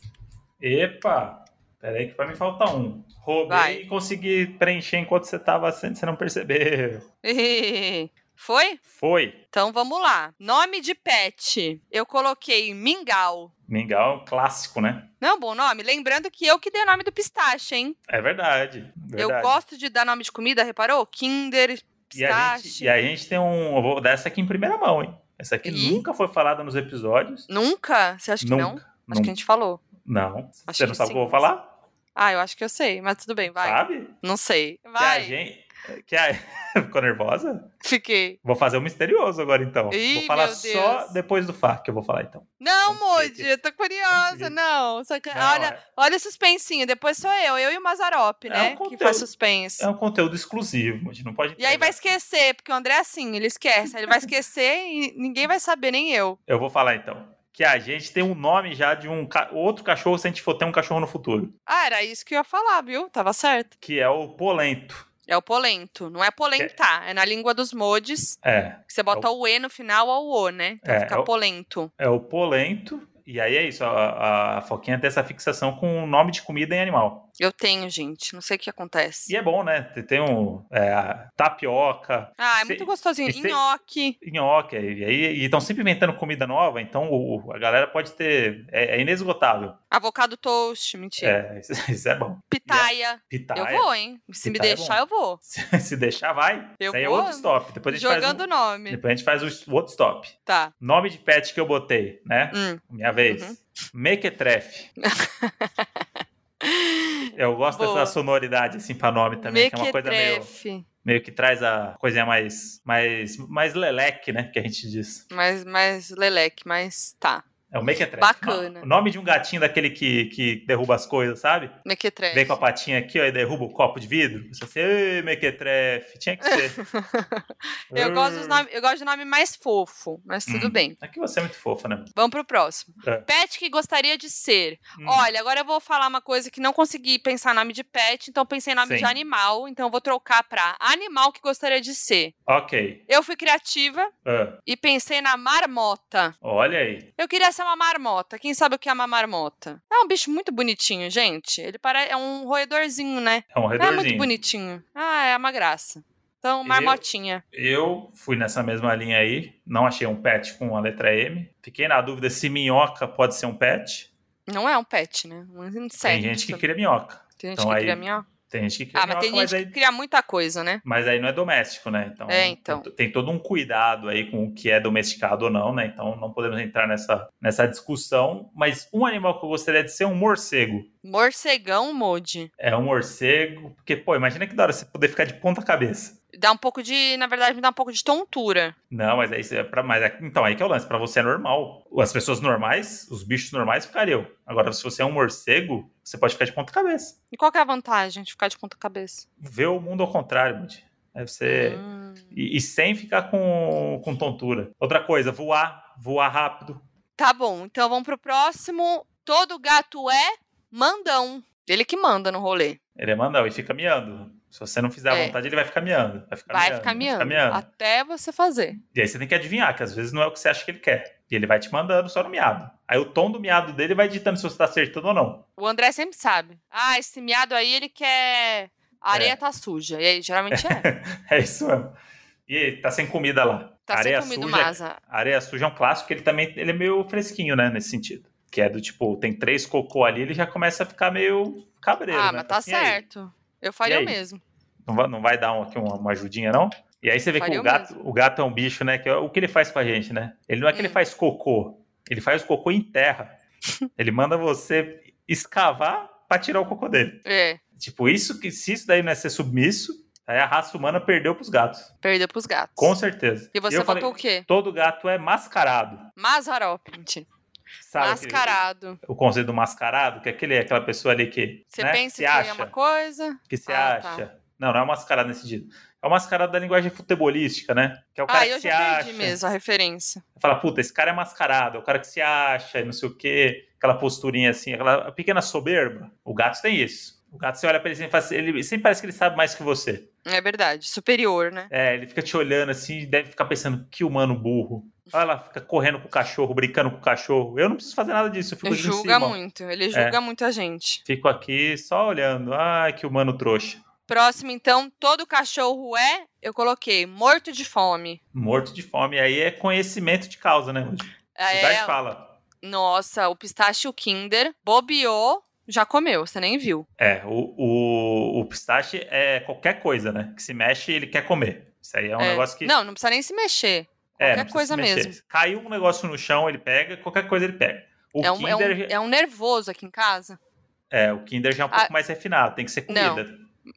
Epa! Peraí que vai me faltar um. Roubei Vai. e consegui preencher enquanto você tava sendo, você não percebeu. Foi? Foi. Então vamos lá. Nome de pet. Eu coloquei Mingau. Mingau clássico, né? Não bom nome? Lembrando que eu que dei o nome do pistache, hein? É verdade. Eu verdade. gosto de dar nome de comida, reparou? Kinder, E a, gente, pistache. e a gente tem um. Eu vou dar essa aqui em primeira mão, hein? Essa aqui Ih? nunca foi falada nos episódios. Nunca? Você acha que não? nunca. Acho que a gente falou. Não. Acho você não sabe o que eu vou falar? Ah, eu acho que eu sei, mas tudo bem, vai. Sabe? Não sei. Que a Vai. gente. Que a... Ficou nervosa? Fiquei. Vou fazer o misterioso agora, então. Ih, vou falar só depois do FA que eu vou falar, então. Não. Moody, eu tô curiosa. Não, só que, Não, olha, é- olha o suspensinho. Depois sou eu, eu e o Mazarop, É né? um que conteúdo. faz suspense. É um conteúdo exclusivo, a gente não pode. E aí vai esquecer, porque o André é assim, ele esquece. Ele vai esquecer e ninguém vai saber, nem eu. Eu vou falar então. Que a gente tem um nome já de um ca- outro cachorro se a gente for ter um cachorro no futuro. Ah, era isso que eu ia falar, viu? Tava certo. Que é o polento. É o polento. Não é polentar, é na língua dos modes. É. Que você bota o E no final ou o, né? Então É, fica é o- polento. É o polento. E aí é isso. A, a Foquinha tem essa fixação com o nome de comida em animal. Eu tenho, gente. Não sei o que acontece. E é bom, né? Tem um é, tapioca, Ah, é Cê- muito gostosinho. cê- Nhoque. nhoque. E aí estão sempre inventando comida nova, então o- a galera pode ter. É, é inesgotável. Avocado toast. Mentira. É, isso, isso é bom. Pitaia. Pitaia. Eu vou, hein? Se me Pitaia é deixar, bom. eu vou. Se, se deixar, vai. Eu Isso aí vou é outro stop. Depois a gente Jogando faz nome. um, depois a gente faz o, o outro stop. Tá. Nome de pet que eu botei, né? Hum. Minha vez. Uhum. Mequetrefe. Eu gosto Boa. dessa sonoridade assim pra nome também, que é uma coisa meio, Mequetrefe. meio que traz a coisinha mais mais mais leleque, né, que a gente diz. Mais, mais leleque, mas tá. É o Mequetrefe. Bacana. O nome de um gatinho daquele que, que derruba as coisas, sabe? Mequetrefe. Vem com a patinha aqui, ó, e derruba o copo de vidro. Você assim, ei, Mequetrefe. Tinha que ser. Eu gosto, dos nome, eu gosto de nome mais fofo, mas tudo Hum. bem. Aqui você é muito fofa, né? Vamos pro próximo. É. Pet que gostaria de ser. Hum. Olha, agora eu vou falar uma coisa que não consegui pensar nome de pet, então pensei em nome Sim. de animal, então eu vou trocar pra animal que gostaria de ser. Ok. Eu fui criativa Ah, e pensei na marmota. olha aí. Eu queria ser uma marmota. Quem sabe o que é uma marmota? É um bicho muito bonitinho, gente. Ele parece é um roedorzinho, né? É um Não é muito bonitinho. Ah, é uma graça. Então, marmotinha. Eu fui nessa mesma linha aí, não achei um pet com a letra M. Fiquei na dúvida se minhoca pode ser um pet. Não é um pet, né? Um inseto. Tem gente que cria minhoca. Tem gente então que aí- cria minhoca. Tem gente que cria Ah, mas minhoca, tem gente aí, que cria muita coisa, né? mas aí não é doméstico, né? Então, É, então. Tem todo um cuidado aí com o que é domesticado ou não, né? Então não podemos entrar nessa, nessa discussão. Mas um animal que eu gostaria de ser é um morcego. Morcegão, Modi. É um morcego, porque, pô, imagina que da hora você poder ficar de ponta cabeça. Dá um pouco de. Na verdade, me dá um pouco de tontura. Não, mas aí você é pra mais. Então, aí que é o lance. Pra você é normal. As pessoas normais, os bichos normais ficariam. Agora, se você é um morcego, você pode ficar de ponta cabeça. E qual que é a vantagem de ficar de ponta cabeça? Ver o mundo ao contrário, Budi. Aí você. Hum. E, e sem ficar com, com tontura. Outra coisa, voar. Voar rápido. Tá bom, então vamos pro próximo. Todo gato é mandão. Ele que manda no rolê. Ele é mandão e fica miando. Se você não fizer a É. vontade, ele vai ficar miando. Vai ficar Vai miando. ficar miando. miando. Até você fazer. E aí você tem que adivinhar, que às vezes não é o que você acha que ele quer. E ele vai te mandando só no miado. Aí o tom do miado dele vai ditando se você tá acertando ou não. O André sempre sabe. Ah, esse miado aí, ele quer. A areia É. tá suja. E aí, geralmente é. É isso mesmo. E tá sem comida lá. Tá areia sem comida, suja, Masa. Areia suja é um clássico, ele também ele é meio fresquinho, né, nesse sentido. Que é do tipo, tem três cocô ali, ele já começa a ficar meio cabreiro, Ah, né? mas tá Assim, certo. Eu faria o mesmo. Não vai, não vai dar um- aqui uma, uma ajudinha, não? E aí você vê Faria que o gato, o gato é um bicho, né? Que é o que ele faz com a gente, né? Ele não é que ele Hum. faz cocô, ele faz o cocô em terra. ele manda você escavar pra tirar o cocô dele. É, Tipo, isso que se isso daí não é ser submisso, aí a raça humana perdeu pros gatos. perdeu pros gatos. Com certeza. E você votou o quê? todo gato é mascarado. Mazarop, mentira. Sabe aquele- Mascarado. o conceito do mascarado, que é aquele, aquela pessoa ali que Você né, pensa que acha, é uma coisa. que se Ah, tá. acha. Não, não é mascarado nesse sentido. É o mascarado da linguagem futebolística, né? Que é o cara Ah, que eu se já acha. mesmo a referência. Fala, puta, esse cara é mascarado, é o cara que se acha e não sei o quê, aquela posturinha assim, aquela pequena soberba. O gato tem isso. O gato, você olha pra ele faz- ele sempre parece que ele sabe mais que você. É verdade. Superior, né? É, ele fica te olhando assim, deve ficar pensando, que humano burro. Olha lá, fica correndo com o cachorro, brincando com o cachorro. Eu não preciso fazer nada disso, eu fico Ele julga cima. muito. Ele julga muito a gente. Fico aqui só olhando. Ai, que humano trouxa. Próximo, então, todo cachorro é, eu coloquei, morto de fome. Morto de fome. Aí é conhecimento de causa, né, Rudy? É, Cidade fala. nossa, o pistache e o Kinder bobeou, já comeu, você nem viu. É, o, o, o pistache é qualquer coisa, né? Que se mexe, ele quer comer. Isso aí é um É. negócio que. Não, não precisa nem se mexer. é, qualquer não precisa coisa mesmo. Caiu um negócio no chão, ele pega, qualquer coisa ele pega. O É um, é, um, Kinder, é um nervoso aqui em casa. é, o Kinder já é um Ah, pouco mais refinado, tem que ser comida.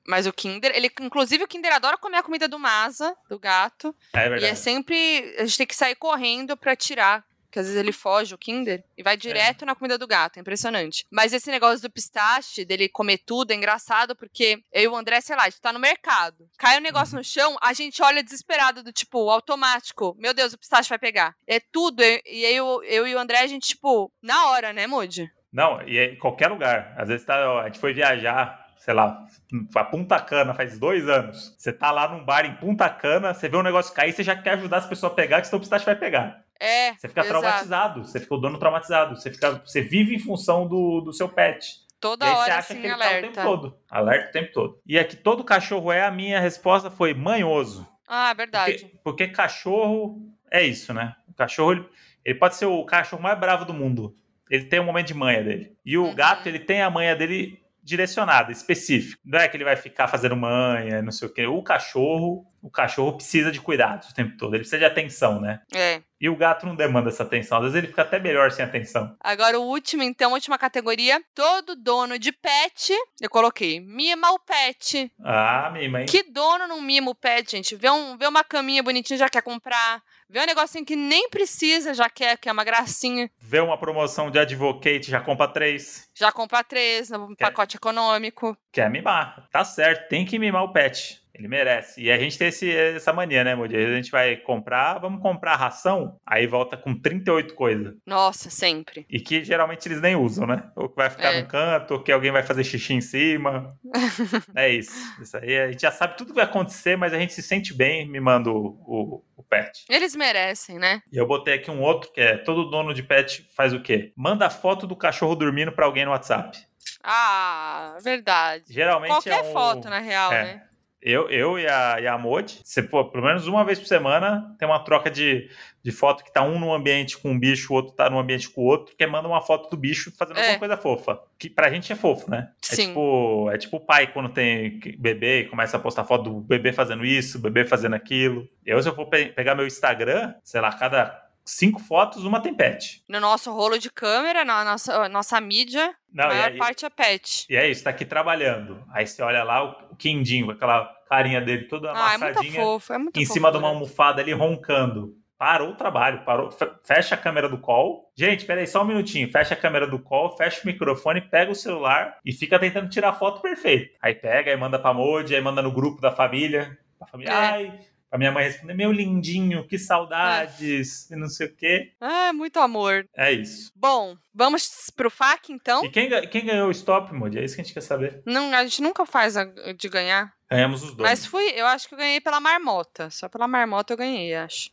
Mas o Kinder, ele, inclusive o Kinder adora comer a comida do Masa, do gato. É E é verdade. sempre. A gente tem que sair correndo pra tirar. Porque às vezes ele foge, o Kinder, e É. vai direto na comida do gato. É impressionante. Mas esse negócio do pistache, dele comer tudo, é engraçado, porque eu e o André, sei lá, a gente tá no mercado. Cai um negócio Uhum. no chão, a gente olha desesperado, do tipo, automático. Meu Deus, o pistache vai pegar. É tudo. E e eu, eu e o André, a gente, tipo, na hora, né, Moody? Não, e é em qualquer lugar. Às vezes tá, ó, a gente foi viajar, sei lá, pra Punta Cana faz dois anos. Você tá lá num bar em Punta Cana, você vê um negócio cair, você já quer ajudar as pessoas a pegar, que senão o pistache vai pegar. É. Você fica exato. traumatizado, você fica o dono traumatizado, você, fica, você vive em função do, do seu pet. Toda e aí você hora, acha assim, que ele tá o tempo alerta. todo. Alerta o tempo todo. E aqui todo cachorro é, a minha resposta foi manhoso. ah, verdade. Porque, porque cachorro é isso, né? O cachorro, ele, ele pode ser o cachorro mais bravo do mundo. Ele tem um momento de manha dele. E o Uhum. gato, ele tem a manha dele direcionada, específica. Não é que ele vai ficar fazendo manha, não sei o quê. O cachorro, o cachorro precisa de cuidados o tempo todo. Ele precisa de atenção, né? É. E o gato não demanda essa atenção. Às vezes ele fica até melhor sem atenção. Agora, o último, então, última categoria. Todo dono de pet, eu coloquei, mima o pet. Ah, mima, hein? Que dono não mima o pet, gente? Vê, um, vê uma caminha bonitinha, já quer comprar. Vê um negocinho que nem precisa, já quer, que é uma gracinha. Vê uma promoção de advocate, já compra três. Já compra três no Quer- pacote econômico. Quer mimar. Tá certo, tem que mimar o pet. Ele merece. E a gente tem esse- essa mania, né, Moody? A gente vai comprar, vamos comprar ração, aí volta com 38 coisas. Nossa, sempre. E que geralmente eles nem usam, né? Ou que vai ficar É. no canto, ou que alguém vai fazer xixi em cima. é isso. Isso aí a gente já sabe tudo que vai acontecer, mas a gente se sente bem mimando o, o, o pet. Eles merecem, né? E eu botei aqui um outro que é todo dono de pet faz o quê? Manda foto do cachorro dormindo pra alguém no WhatsApp. Ah, verdade. Geralmente Qualquer é um... foto, na real, é. né? Eu, eu e a, e a Modi, você, pô, pelo menos uma vez por semana, tem uma troca de, de foto que tá um num ambiente com um bicho, o outro tá num ambiente com o outro, que manda uma foto do bicho fazendo É. alguma coisa fofa. Que pra gente é fofo, né? É Sim. tipo, é tipo o pai quando tem bebê e começa a postar foto do bebê fazendo isso, bebê fazendo aquilo. Eu, se eu for pe- pegar meu Instagram, sei lá, cada cinco fotos, uma tem pet. No nosso rolo de câmera, na nossa, nossa mídia, Não, a e, maior é- parte é pet. e é isso, tá aqui trabalhando. Aí você olha lá Quindinho, aquela carinha dele toda Ah, é amassadinha. fofo, é muito em cima de uma almofada ali roncando. Parou o trabalho, parou, fe- fecha a câmera do call. Gente, peraí, só um minutinho. Fecha a câmera do call, fecha o microfone, pega o celular e fica tentando tirar a foto perfeita. Aí pega, aí manda pra Modi, aí manda no grupo da família. A família, É. ai, pra minha mãe responder, meu lindinho, que saudades, e não sei o quê. Ah, muito amor. É isso. Bom, vamos pro FAQ então? E quem, quem ganhou o stop, Modi? É isso que a gente quer saber. Não, a gente nunca faz a- de ganhar. Ganhamos os dois. Mas fui, eu acho que eu ganhei pela marmota. Só pela marmota eu ganhei, acho.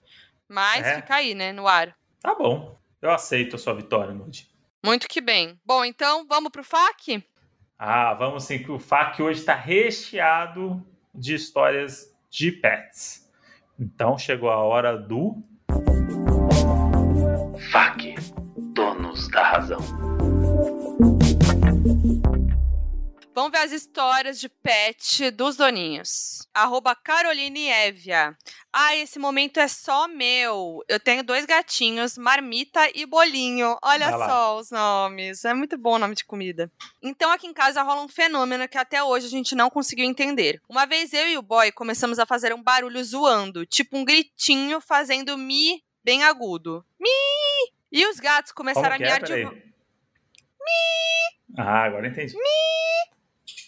Mas É? fica aí, né, no ar. Tá bom. Eu aceito a sua vitória, Modi. Muito que bem. Bom, então vamos pro FAQ? Ah, vamos sim, que o FAQ hoje está recheado de histórias de pets. Então chegou a hora do. FAQ, donos da razão. Vamos ver as histórias de pet dos doninhos. Arroba Caroline Evia. Ah, esse momento é só meu. Eu tenho dois gatinhos, Marmita e Bolinho. Olha Vai lá. só os nomes. É muito bom o nome de comida. Então aqui em casa rola um fenômeno que até hoje a gente não conseguiu entender. Uma vez eu e o boy começamos a fazer um barulho zoando, tipo um gritinho fazendo mi bem agudo. Mi! E os gatos começaram Como a é? miar de Peraí. vo- Ah, agora entendi.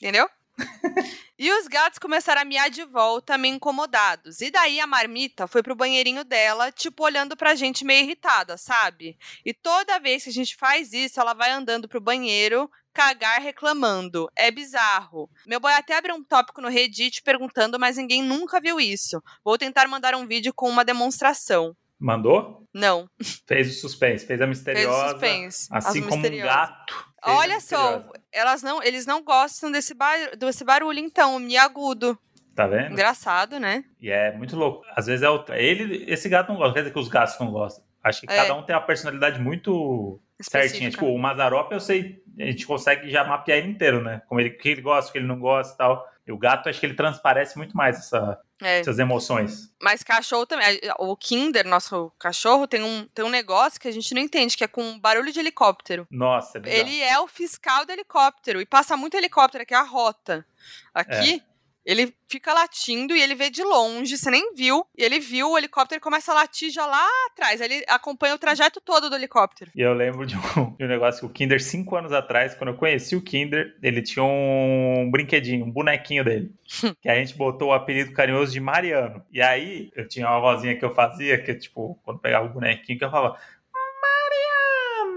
Entendeu? e os gatos começaram a miar de volta, meio incomodados. E daí a marmita foi pro banheirinho dela, tipo, olhando pra gente meio irritada, sabe? E toda vez que a gente faz isso, ela vai andando pro banheiro, cagar reclamando. É bizarro. Meu boy até abriu um tópico no Reddit perguntando, mas ninguém nunca viu isso. Vou tentar mandar um vídeo com uma demonstração. Mandou? Não, Fez o suspense, fez a fez misteriosa. o suspense. Assim as como um misteriosas. gato. Olha só, elas não, eles não gostam desse, bar, desse barulho, então, o mi agudo. Tá vendo? Engraçado, né? E é muito louco. Às vezes é o. Ele, esse gato não gosta, quer dizer que os gatos não gostam. Acho que É. cada um tem uma personalidade muito certinha. Específica. Tipo, o Mazarop eu sei, a gente consegue já mapear ele inteiro, né? Como ele, que ele gosta, o que ele não gosta e tal. E o gato, acho que ele transparece muito mais essa- É, essas emoções. mas cachorro também. O Kinder, nosso cachorro, tem um, tem um negócio que a gente não entende, que é com barulho de helicóptero. Nossa, é bizarro. Ele é o fiscal do helicóptero. E passa muito helicóptero aqui, é a rota. Aqui, É. ele fica latindo e ele vê de longe, você nem viu. E ele viu o helicóptero e começa a latir já lá atrás. Ele acompanha o trajeto todo do helicóptero. E eu lembro de um, de um negócio que o Kinder, cinco anos atrás, quando eu conheci o Kinder, ele tinha um brinquedinho, um bonequinho dele. que a gente botou o apelido carinhoso de Mariano. E aí, eu tinha uma vozinha que eu fazia, que tipo, quando pegava o bonequinho, que eu falava,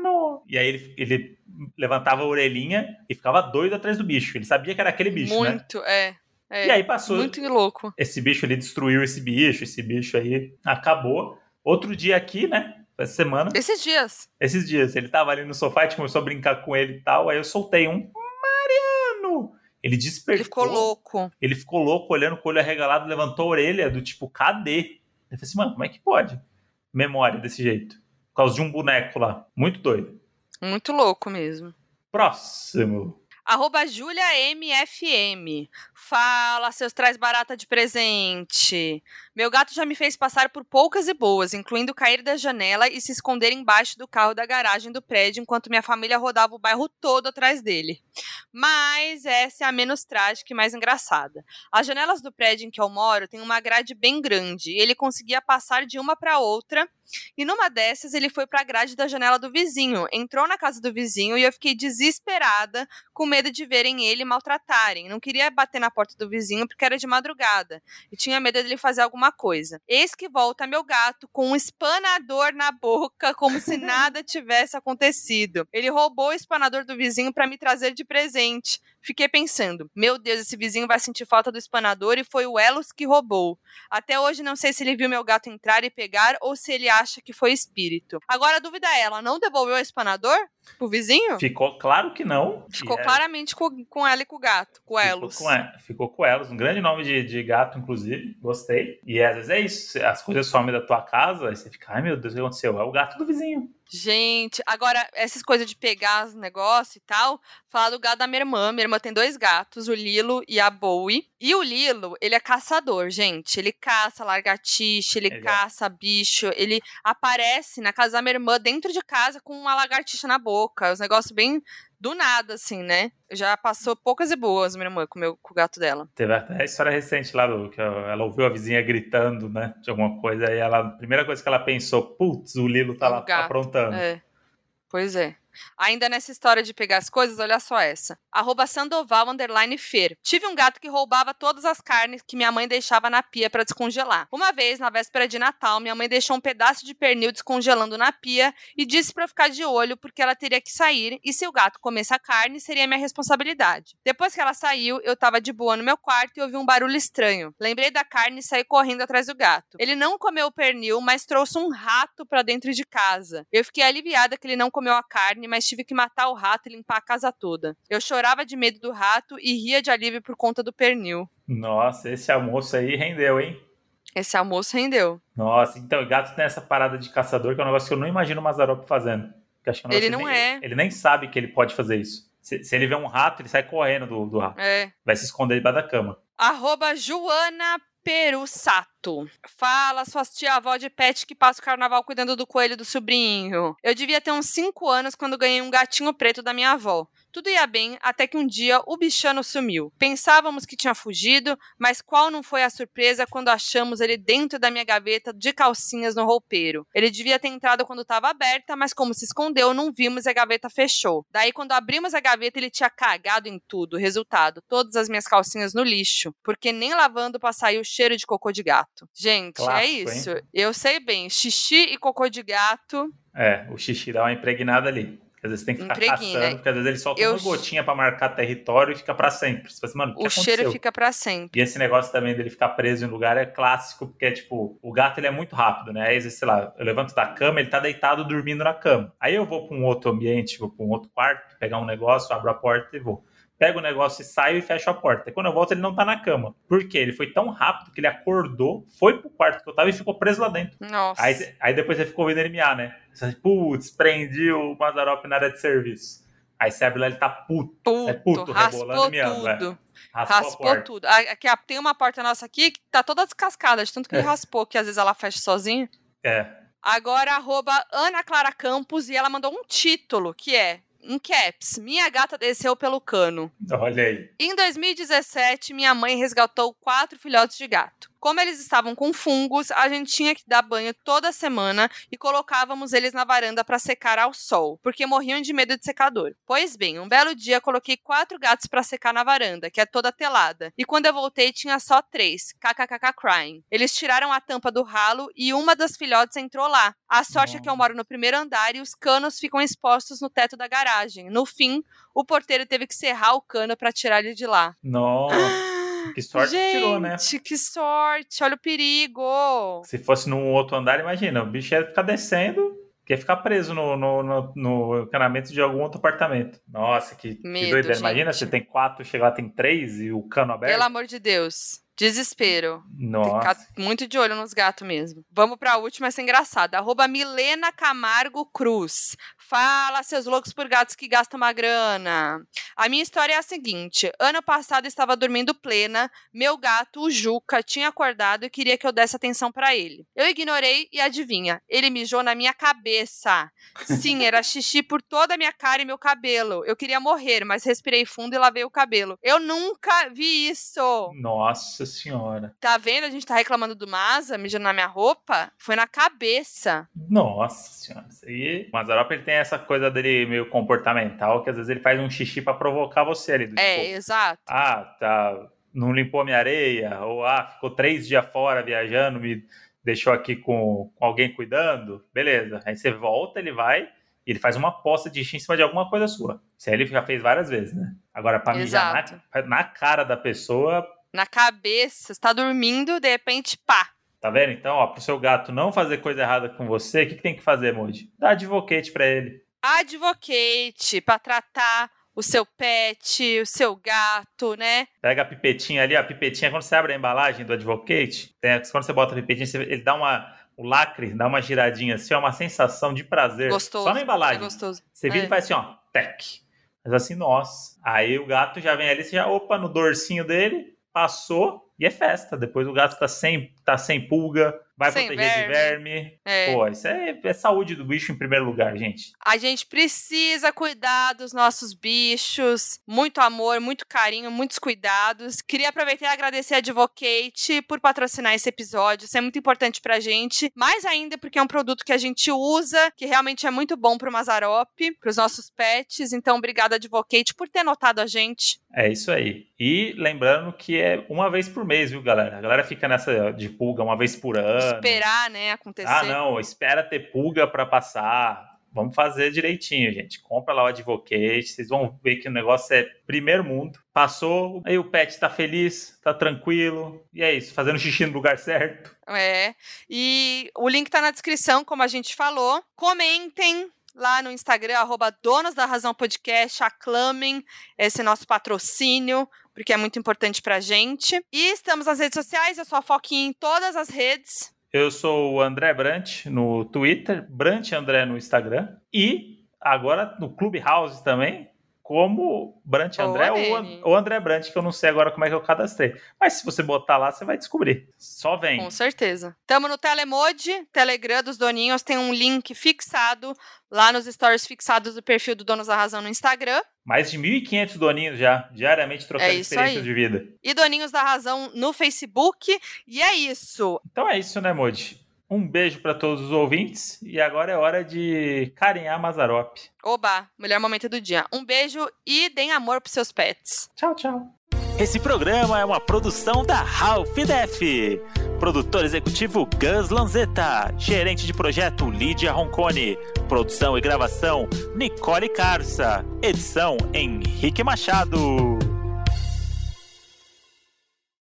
Mariano! E aí ele, ele levantava a orelhinha e ficava doido atrás do bicho. Ele sabia que era aquele bicho, né? muito, é. É. E aí passou. Muito louco. Esse bicho, ele destruiu esse bicho, esse bicho aí acabou. Outro dia aqui, né? Essa semana. Esses dias. Esses dias, ele tava ali no sofá, a gente começou a brincar com ele e tal, aí eu soltei um Mariano! Ele despertou. Ele ficou louco. Ele ficou louco, olhando com o olho arregalado, levantou a orelha do tipo, cadê? Eu falei assim, mano, como é que pode? Memória desse jeito. Por causa de um boneco lá. Muito doido. Muito louco mesmo. Próximo. Arroba JuliaMFM. Fala, seus traz barata de presente. Meu gato já me fez passar por poucas e boas, incluindo cair da janela e se esconder embaixo do carro da garagem do prédio enquanto minha família rodava o bairro todo atrás dele. Mas essa é a menos trágica e mais engraçada. As janelas do prédio em que eu moro têm uma grade bem grande e ele conseguia passar de uma para outra. E numa dessas ele foi para a grade da janela do vizinho, entrou na casa do vizinho e eu fiquei desesperada com medo de verem ele maltratarem. Não queria bater na porta do vizinho porque era de madrugada e tinha medo dele fazer alguma coisa. Eis que volta meu gato com um espanador na boca, como se nada tivesse acontecido. Ele roubou o espanador do vizinho para me trazer de presente. Fiquei pensando, meu Deus, esse vizinho vai sentir falta do espanador e foi o Elos que roubou. Até hoje não sei se ele viu meu gato entrar e pegar ou se ele acha que foi espírito. Agora a dúvida é, ela não devolveu o espanador pro vizinho? Ficou claro que não. Ficou E é- claramente com, com ela e com o gato, com o Ficou Elos. com, E- ficou com Elos, um grande nome de, de gato, inclusive. Gostei. E às vezes é isso. As coisas somem da tua casa, aí você fica, ai meu Deus, o que aconteceu? É o gato do vizinho. Gente, agora, essas coisas de pegar os negócios e tal, falar do gato da minha irmã. Minha irmã tem dois gatos, o Lilo e a Bowie. E o Lilo, ele é caçador, gente. Ele caça lagartixa, ele, é. caça bicho, ele aparece na casa da minha irmã, dentro de casa, com uma lagartixa na boca. Os negócios bem do nada, assim, né? Já passou poucas e boas, minha irmã, com, o meu, com o gato dela. Teve até a história recente lá do que ela ouviu a vizinha gritando, né? De alguma coisa. Aí ela, a primeira coisa que ela pensou, putz, o Lilo tá É um lá gato. aprontando. É. Pois é. Ainda nessa história de pegar as coisas, olha só essa. Arroba Sandoval underline Fer. Tive um gato que roubava todas as carnes que minha mãe deixava na pia para descongelar. Uma vez, na véspera de Natal, minha mãe deixou um pedaço de pernil descongelando na pia e disse para ficar de olho porque ela teria que sair e se o gato comesse a carne, seria minha responsabilidade. Depois que ela saiu, eu tava de boa no meu quarto e ouvi um barulho estranho. Lembrei da carne e saí correndo atrás do gato. Ele não comeu o pernil, mas trouxe um rato para dentro de casa. Eu fiquei aliviada que ele não comeu a carne, mas tive que matar o rato e limpar a casa toda. Eu chorava de medo do rato e ria de alívio por conta do pernil. Nossa, esse almoço aí rendeu, hein? Esse almoço rendeu. Nossa, então, o gato tem essa parada de caçador, que é um negócio que eu não imagino o Mazarop fazendo. É um Ele não que é. nem- Ele nem sabe que ele pode fazer isso. Se, se ele vê um rato, ele sai correndo do, do rato. É. Vai se esconder debaixo da cama. Arroba Joana Perussato. Fala, suas tia-avó de pet que passa o carnaval cuidando do coelho do sobrinho. Eu devia ter uns 5 anos quando ganhei um gatinho preto da minha avó. Tudo ia bem, até que um dia o bichano sumiu. Pensávamos que tinha fugido, mas qual não foi a surpresa quando achamos ele dentro da minha gaveta de calcinhas no roupeiro? Ele devia ter entrado quando estava aberta, mas como se escondeu, não vimos e a gaveta fechou. Daí, quando abrimos a gaveta, ele tinha cagado em tudo. Resultado, todas as minhas calcinhas no lixo, porque nem lavando pra sair o cheiro de cocô de gato. Gente, é Clássico, isso. Eu sei bem, xixi e cocô de gato É, o xixi dá uma impregnada ali. Às vezes tem que ficar Impregna. caçando, porque às vezes ele solta Eu- uma gotinha pra marcar território e fica pra sempre. Você fala assim, mano, o que o cheiro fica pra sempre. E esse negócio também dele ficar preso em lugar é clássico, porque é tipo, o gato ele é muito rápido, né? Aí, às vezes, sei lá, eu levanto da cama, ele tá deitado dormindo na cama. Aí eu vou pra um outro ambiente, vou pra um outro quarto, pegar um negócio, abro a porta e vou. Pego o negócio e saio e fecho a porta. E quando eu volto, ele não tá na cama. Por quê? Ele foi tão rápido que ele acordou, foi pro quarto que eu tava e ficou preso lá dentro. Nossa. Aí, aí depois você ficou ouvindo ele miar, né? Putz, prendi o Mazarop na área de serviço. Aí você abre lá, ele tá puto, puto, é puto, rebolando raspou e miando, é. tudo. raspou, a Raspou porta. tudo. Ah, Aqui, tem uma porta nossa aqui que tá toda descascada, de tanto que ele É. raspou, que às vezes ela fecha sozinha. É, Agora, arroba Ana Clara Campos, e ela mandou um título, que é, em caps, Minha gata desceu pelo cano. olha aí. Em 2017, minha mãe resgatou quatro filhotes de gato. Como eles estavam com fungos, a gente tinha que dar banho toda semana e colocávamos eles na varanda para secar ao sol, porque morriam de medo de secador. Pois bem, um belo dia coloquei quatro gatos para secar na varanda, que é toda telada, e quando eu voltei tinha só três, kkkk crying. Eles tiraram a tampa do ralo e uma das filhotes entrou lá. A sorte é que eu moro no primeiro andar e os canos ficam expostos no teto da garagem. No fim, o porteiro teve que serrar o cano para tirar ele de lá. Nossa, que sorte que Gente, tirou, né? que sorte! Olha o perigo! Se fosse num outro andar, imagina, o bicho ia ficar descendo, que ia ficar preso no, no, no, no encanamento de algum outro apartamento. Nossa, que, que Medo, doideira. Imagina, você tem quatro, chega lá, tem três e o cano aberto. Pelo amor de Deus. Desespero. Tem que Nossa. ficar muito de olho nos gatos mesmo. Vamos pra última, essa engraçada. Arroba Milena Camargo Cruz. Fala, seus loucos por gatos que gastam uma grana. A minha história é a seguinte. Ano passado estava dormindo plena. Meu gato, o Juca, tinha acordado e queria que eu desse atenção pra ele. Eu ignorei e adivinha, ele mijou na minha cabeça. Sim, era xixi por toda a minha cara e meu cabelo. Eu queria morrer, mas respirei fundo e lavei o cabelo. Eu nunca vi isso. Nossa senhora. Tá vendo? A gente tá reclamando do Maza, mijando na minha roupa. Foi na cabeça. Nossa senhora. Isso aí. O Mazarop ele tem essa coisa dele meio comportamental, que às vezes ele faz um xixi pra provocar você ali. Do É, tipo, exato. ah, tá. Não limpou minha areia, ou ah, ficou três dias fora viajando, me deixou aqui com, com alguém cuidando, beleza. Aí você volta, ele vai ele faz uma aposta de xixi em cima de alguma coisa sua. Isso aí ele já fez várias vezes, né? Agora, pra mijar na, na cara da pessoa, Na cabeça, você tá dormindo, de repente, pá. tá vendo? Então, ó, pro seu gato não fazer coisa errada com você, o que, que tem que fazer, Moody? Dá advocate pra ele. Advocate pra tratar o seu pet, o seu gato, né? Pega a pipetinha ali, ó, a pipetinha, quando você abre a embalagem do Advocate, quando você bota a pipetinha, você- ele dá uma. O lacre dá uma giradinha assim, é uma sensação de prazer. Gostoso. Só na É embalagem. gostoso. Você vira É. e faz assim, ó, tec. Mas assim, nossa. Aí o gato já vem ali, você já, opa, no dorsinho dele, passou e é festa. Depois o gato tá sem, tá sem pulga, vai Sem proteger de verme. É. Pô, isso é, é saúde do bicho em primeiro lugar, gente. A gente precisa cuidar dos nossos bichos. Muito amor, muito carinho, muitos cuidados. Queria aproveitar e agradecer a Advocate por patrocinar esse episódio. Isso é muito importante pra gente. Mais ainda porque é um produto que a gente usa, que realmente é muito bom pro Mazarop, pros nossos pets. Então, obrigada, Advocate, por ter notado a gente. É isso aí. E lembrando que é uma vez por mês, viu, galera? A galera fica nessa de pulga uma vez por ano. Esperar, né, acontecer. Ah, não, espera ter pulga pra passar. Vamos fazer direitinho, gente. Compra lá o Advocate, vocês vão ver que o negócio é primeiro mundo. Passou, aí o pet tá feliz, tá tranquilo, e é isso, fazendo xixi no lugar certo. É. E o link tá na descrição, como a gente falou. Comentem lá no Instagram, arroba Donos da Razão Podcast, aclamem esse nosso patrocínio, porque é muito importante pra gente. E estamos nas redes sociais, eu sou a Foquinha em todas as redes. Eu sou o André Brant no Twitter, Brant André no Instagram, e agora no Clubhouse também, como Brant André ou, ou André Brant, que eu não sei agora como é que eu cadastrei. Mas se você botar lá, você vai descobrir. Só vem. Com certeza. Tamo no Telemode, Telegram dos Doninhos, tem um link fixado lá nos stories fixados do perfil do Donos da Razão no Instagram. Mais de 1.500 doninhos já, diariamente trocando É experiências aí. de vida. E Doninhos da Razão no Facebook. E é isso. Então é isso, né, Modi? Um beijo para todos os ouvintes e agora é hora de carinhar Mazarop. Oba, melhor momento do dia. Um beijo e deem amor pros seus pets. Tchau, tchau. Esse programa é uma produção da Ralph Def. Produtor executivo Gus Lanzetta. Gerente de projeto Lídia Roncone. Produção e gravação Nicole Carça. Edição Henrique Machado.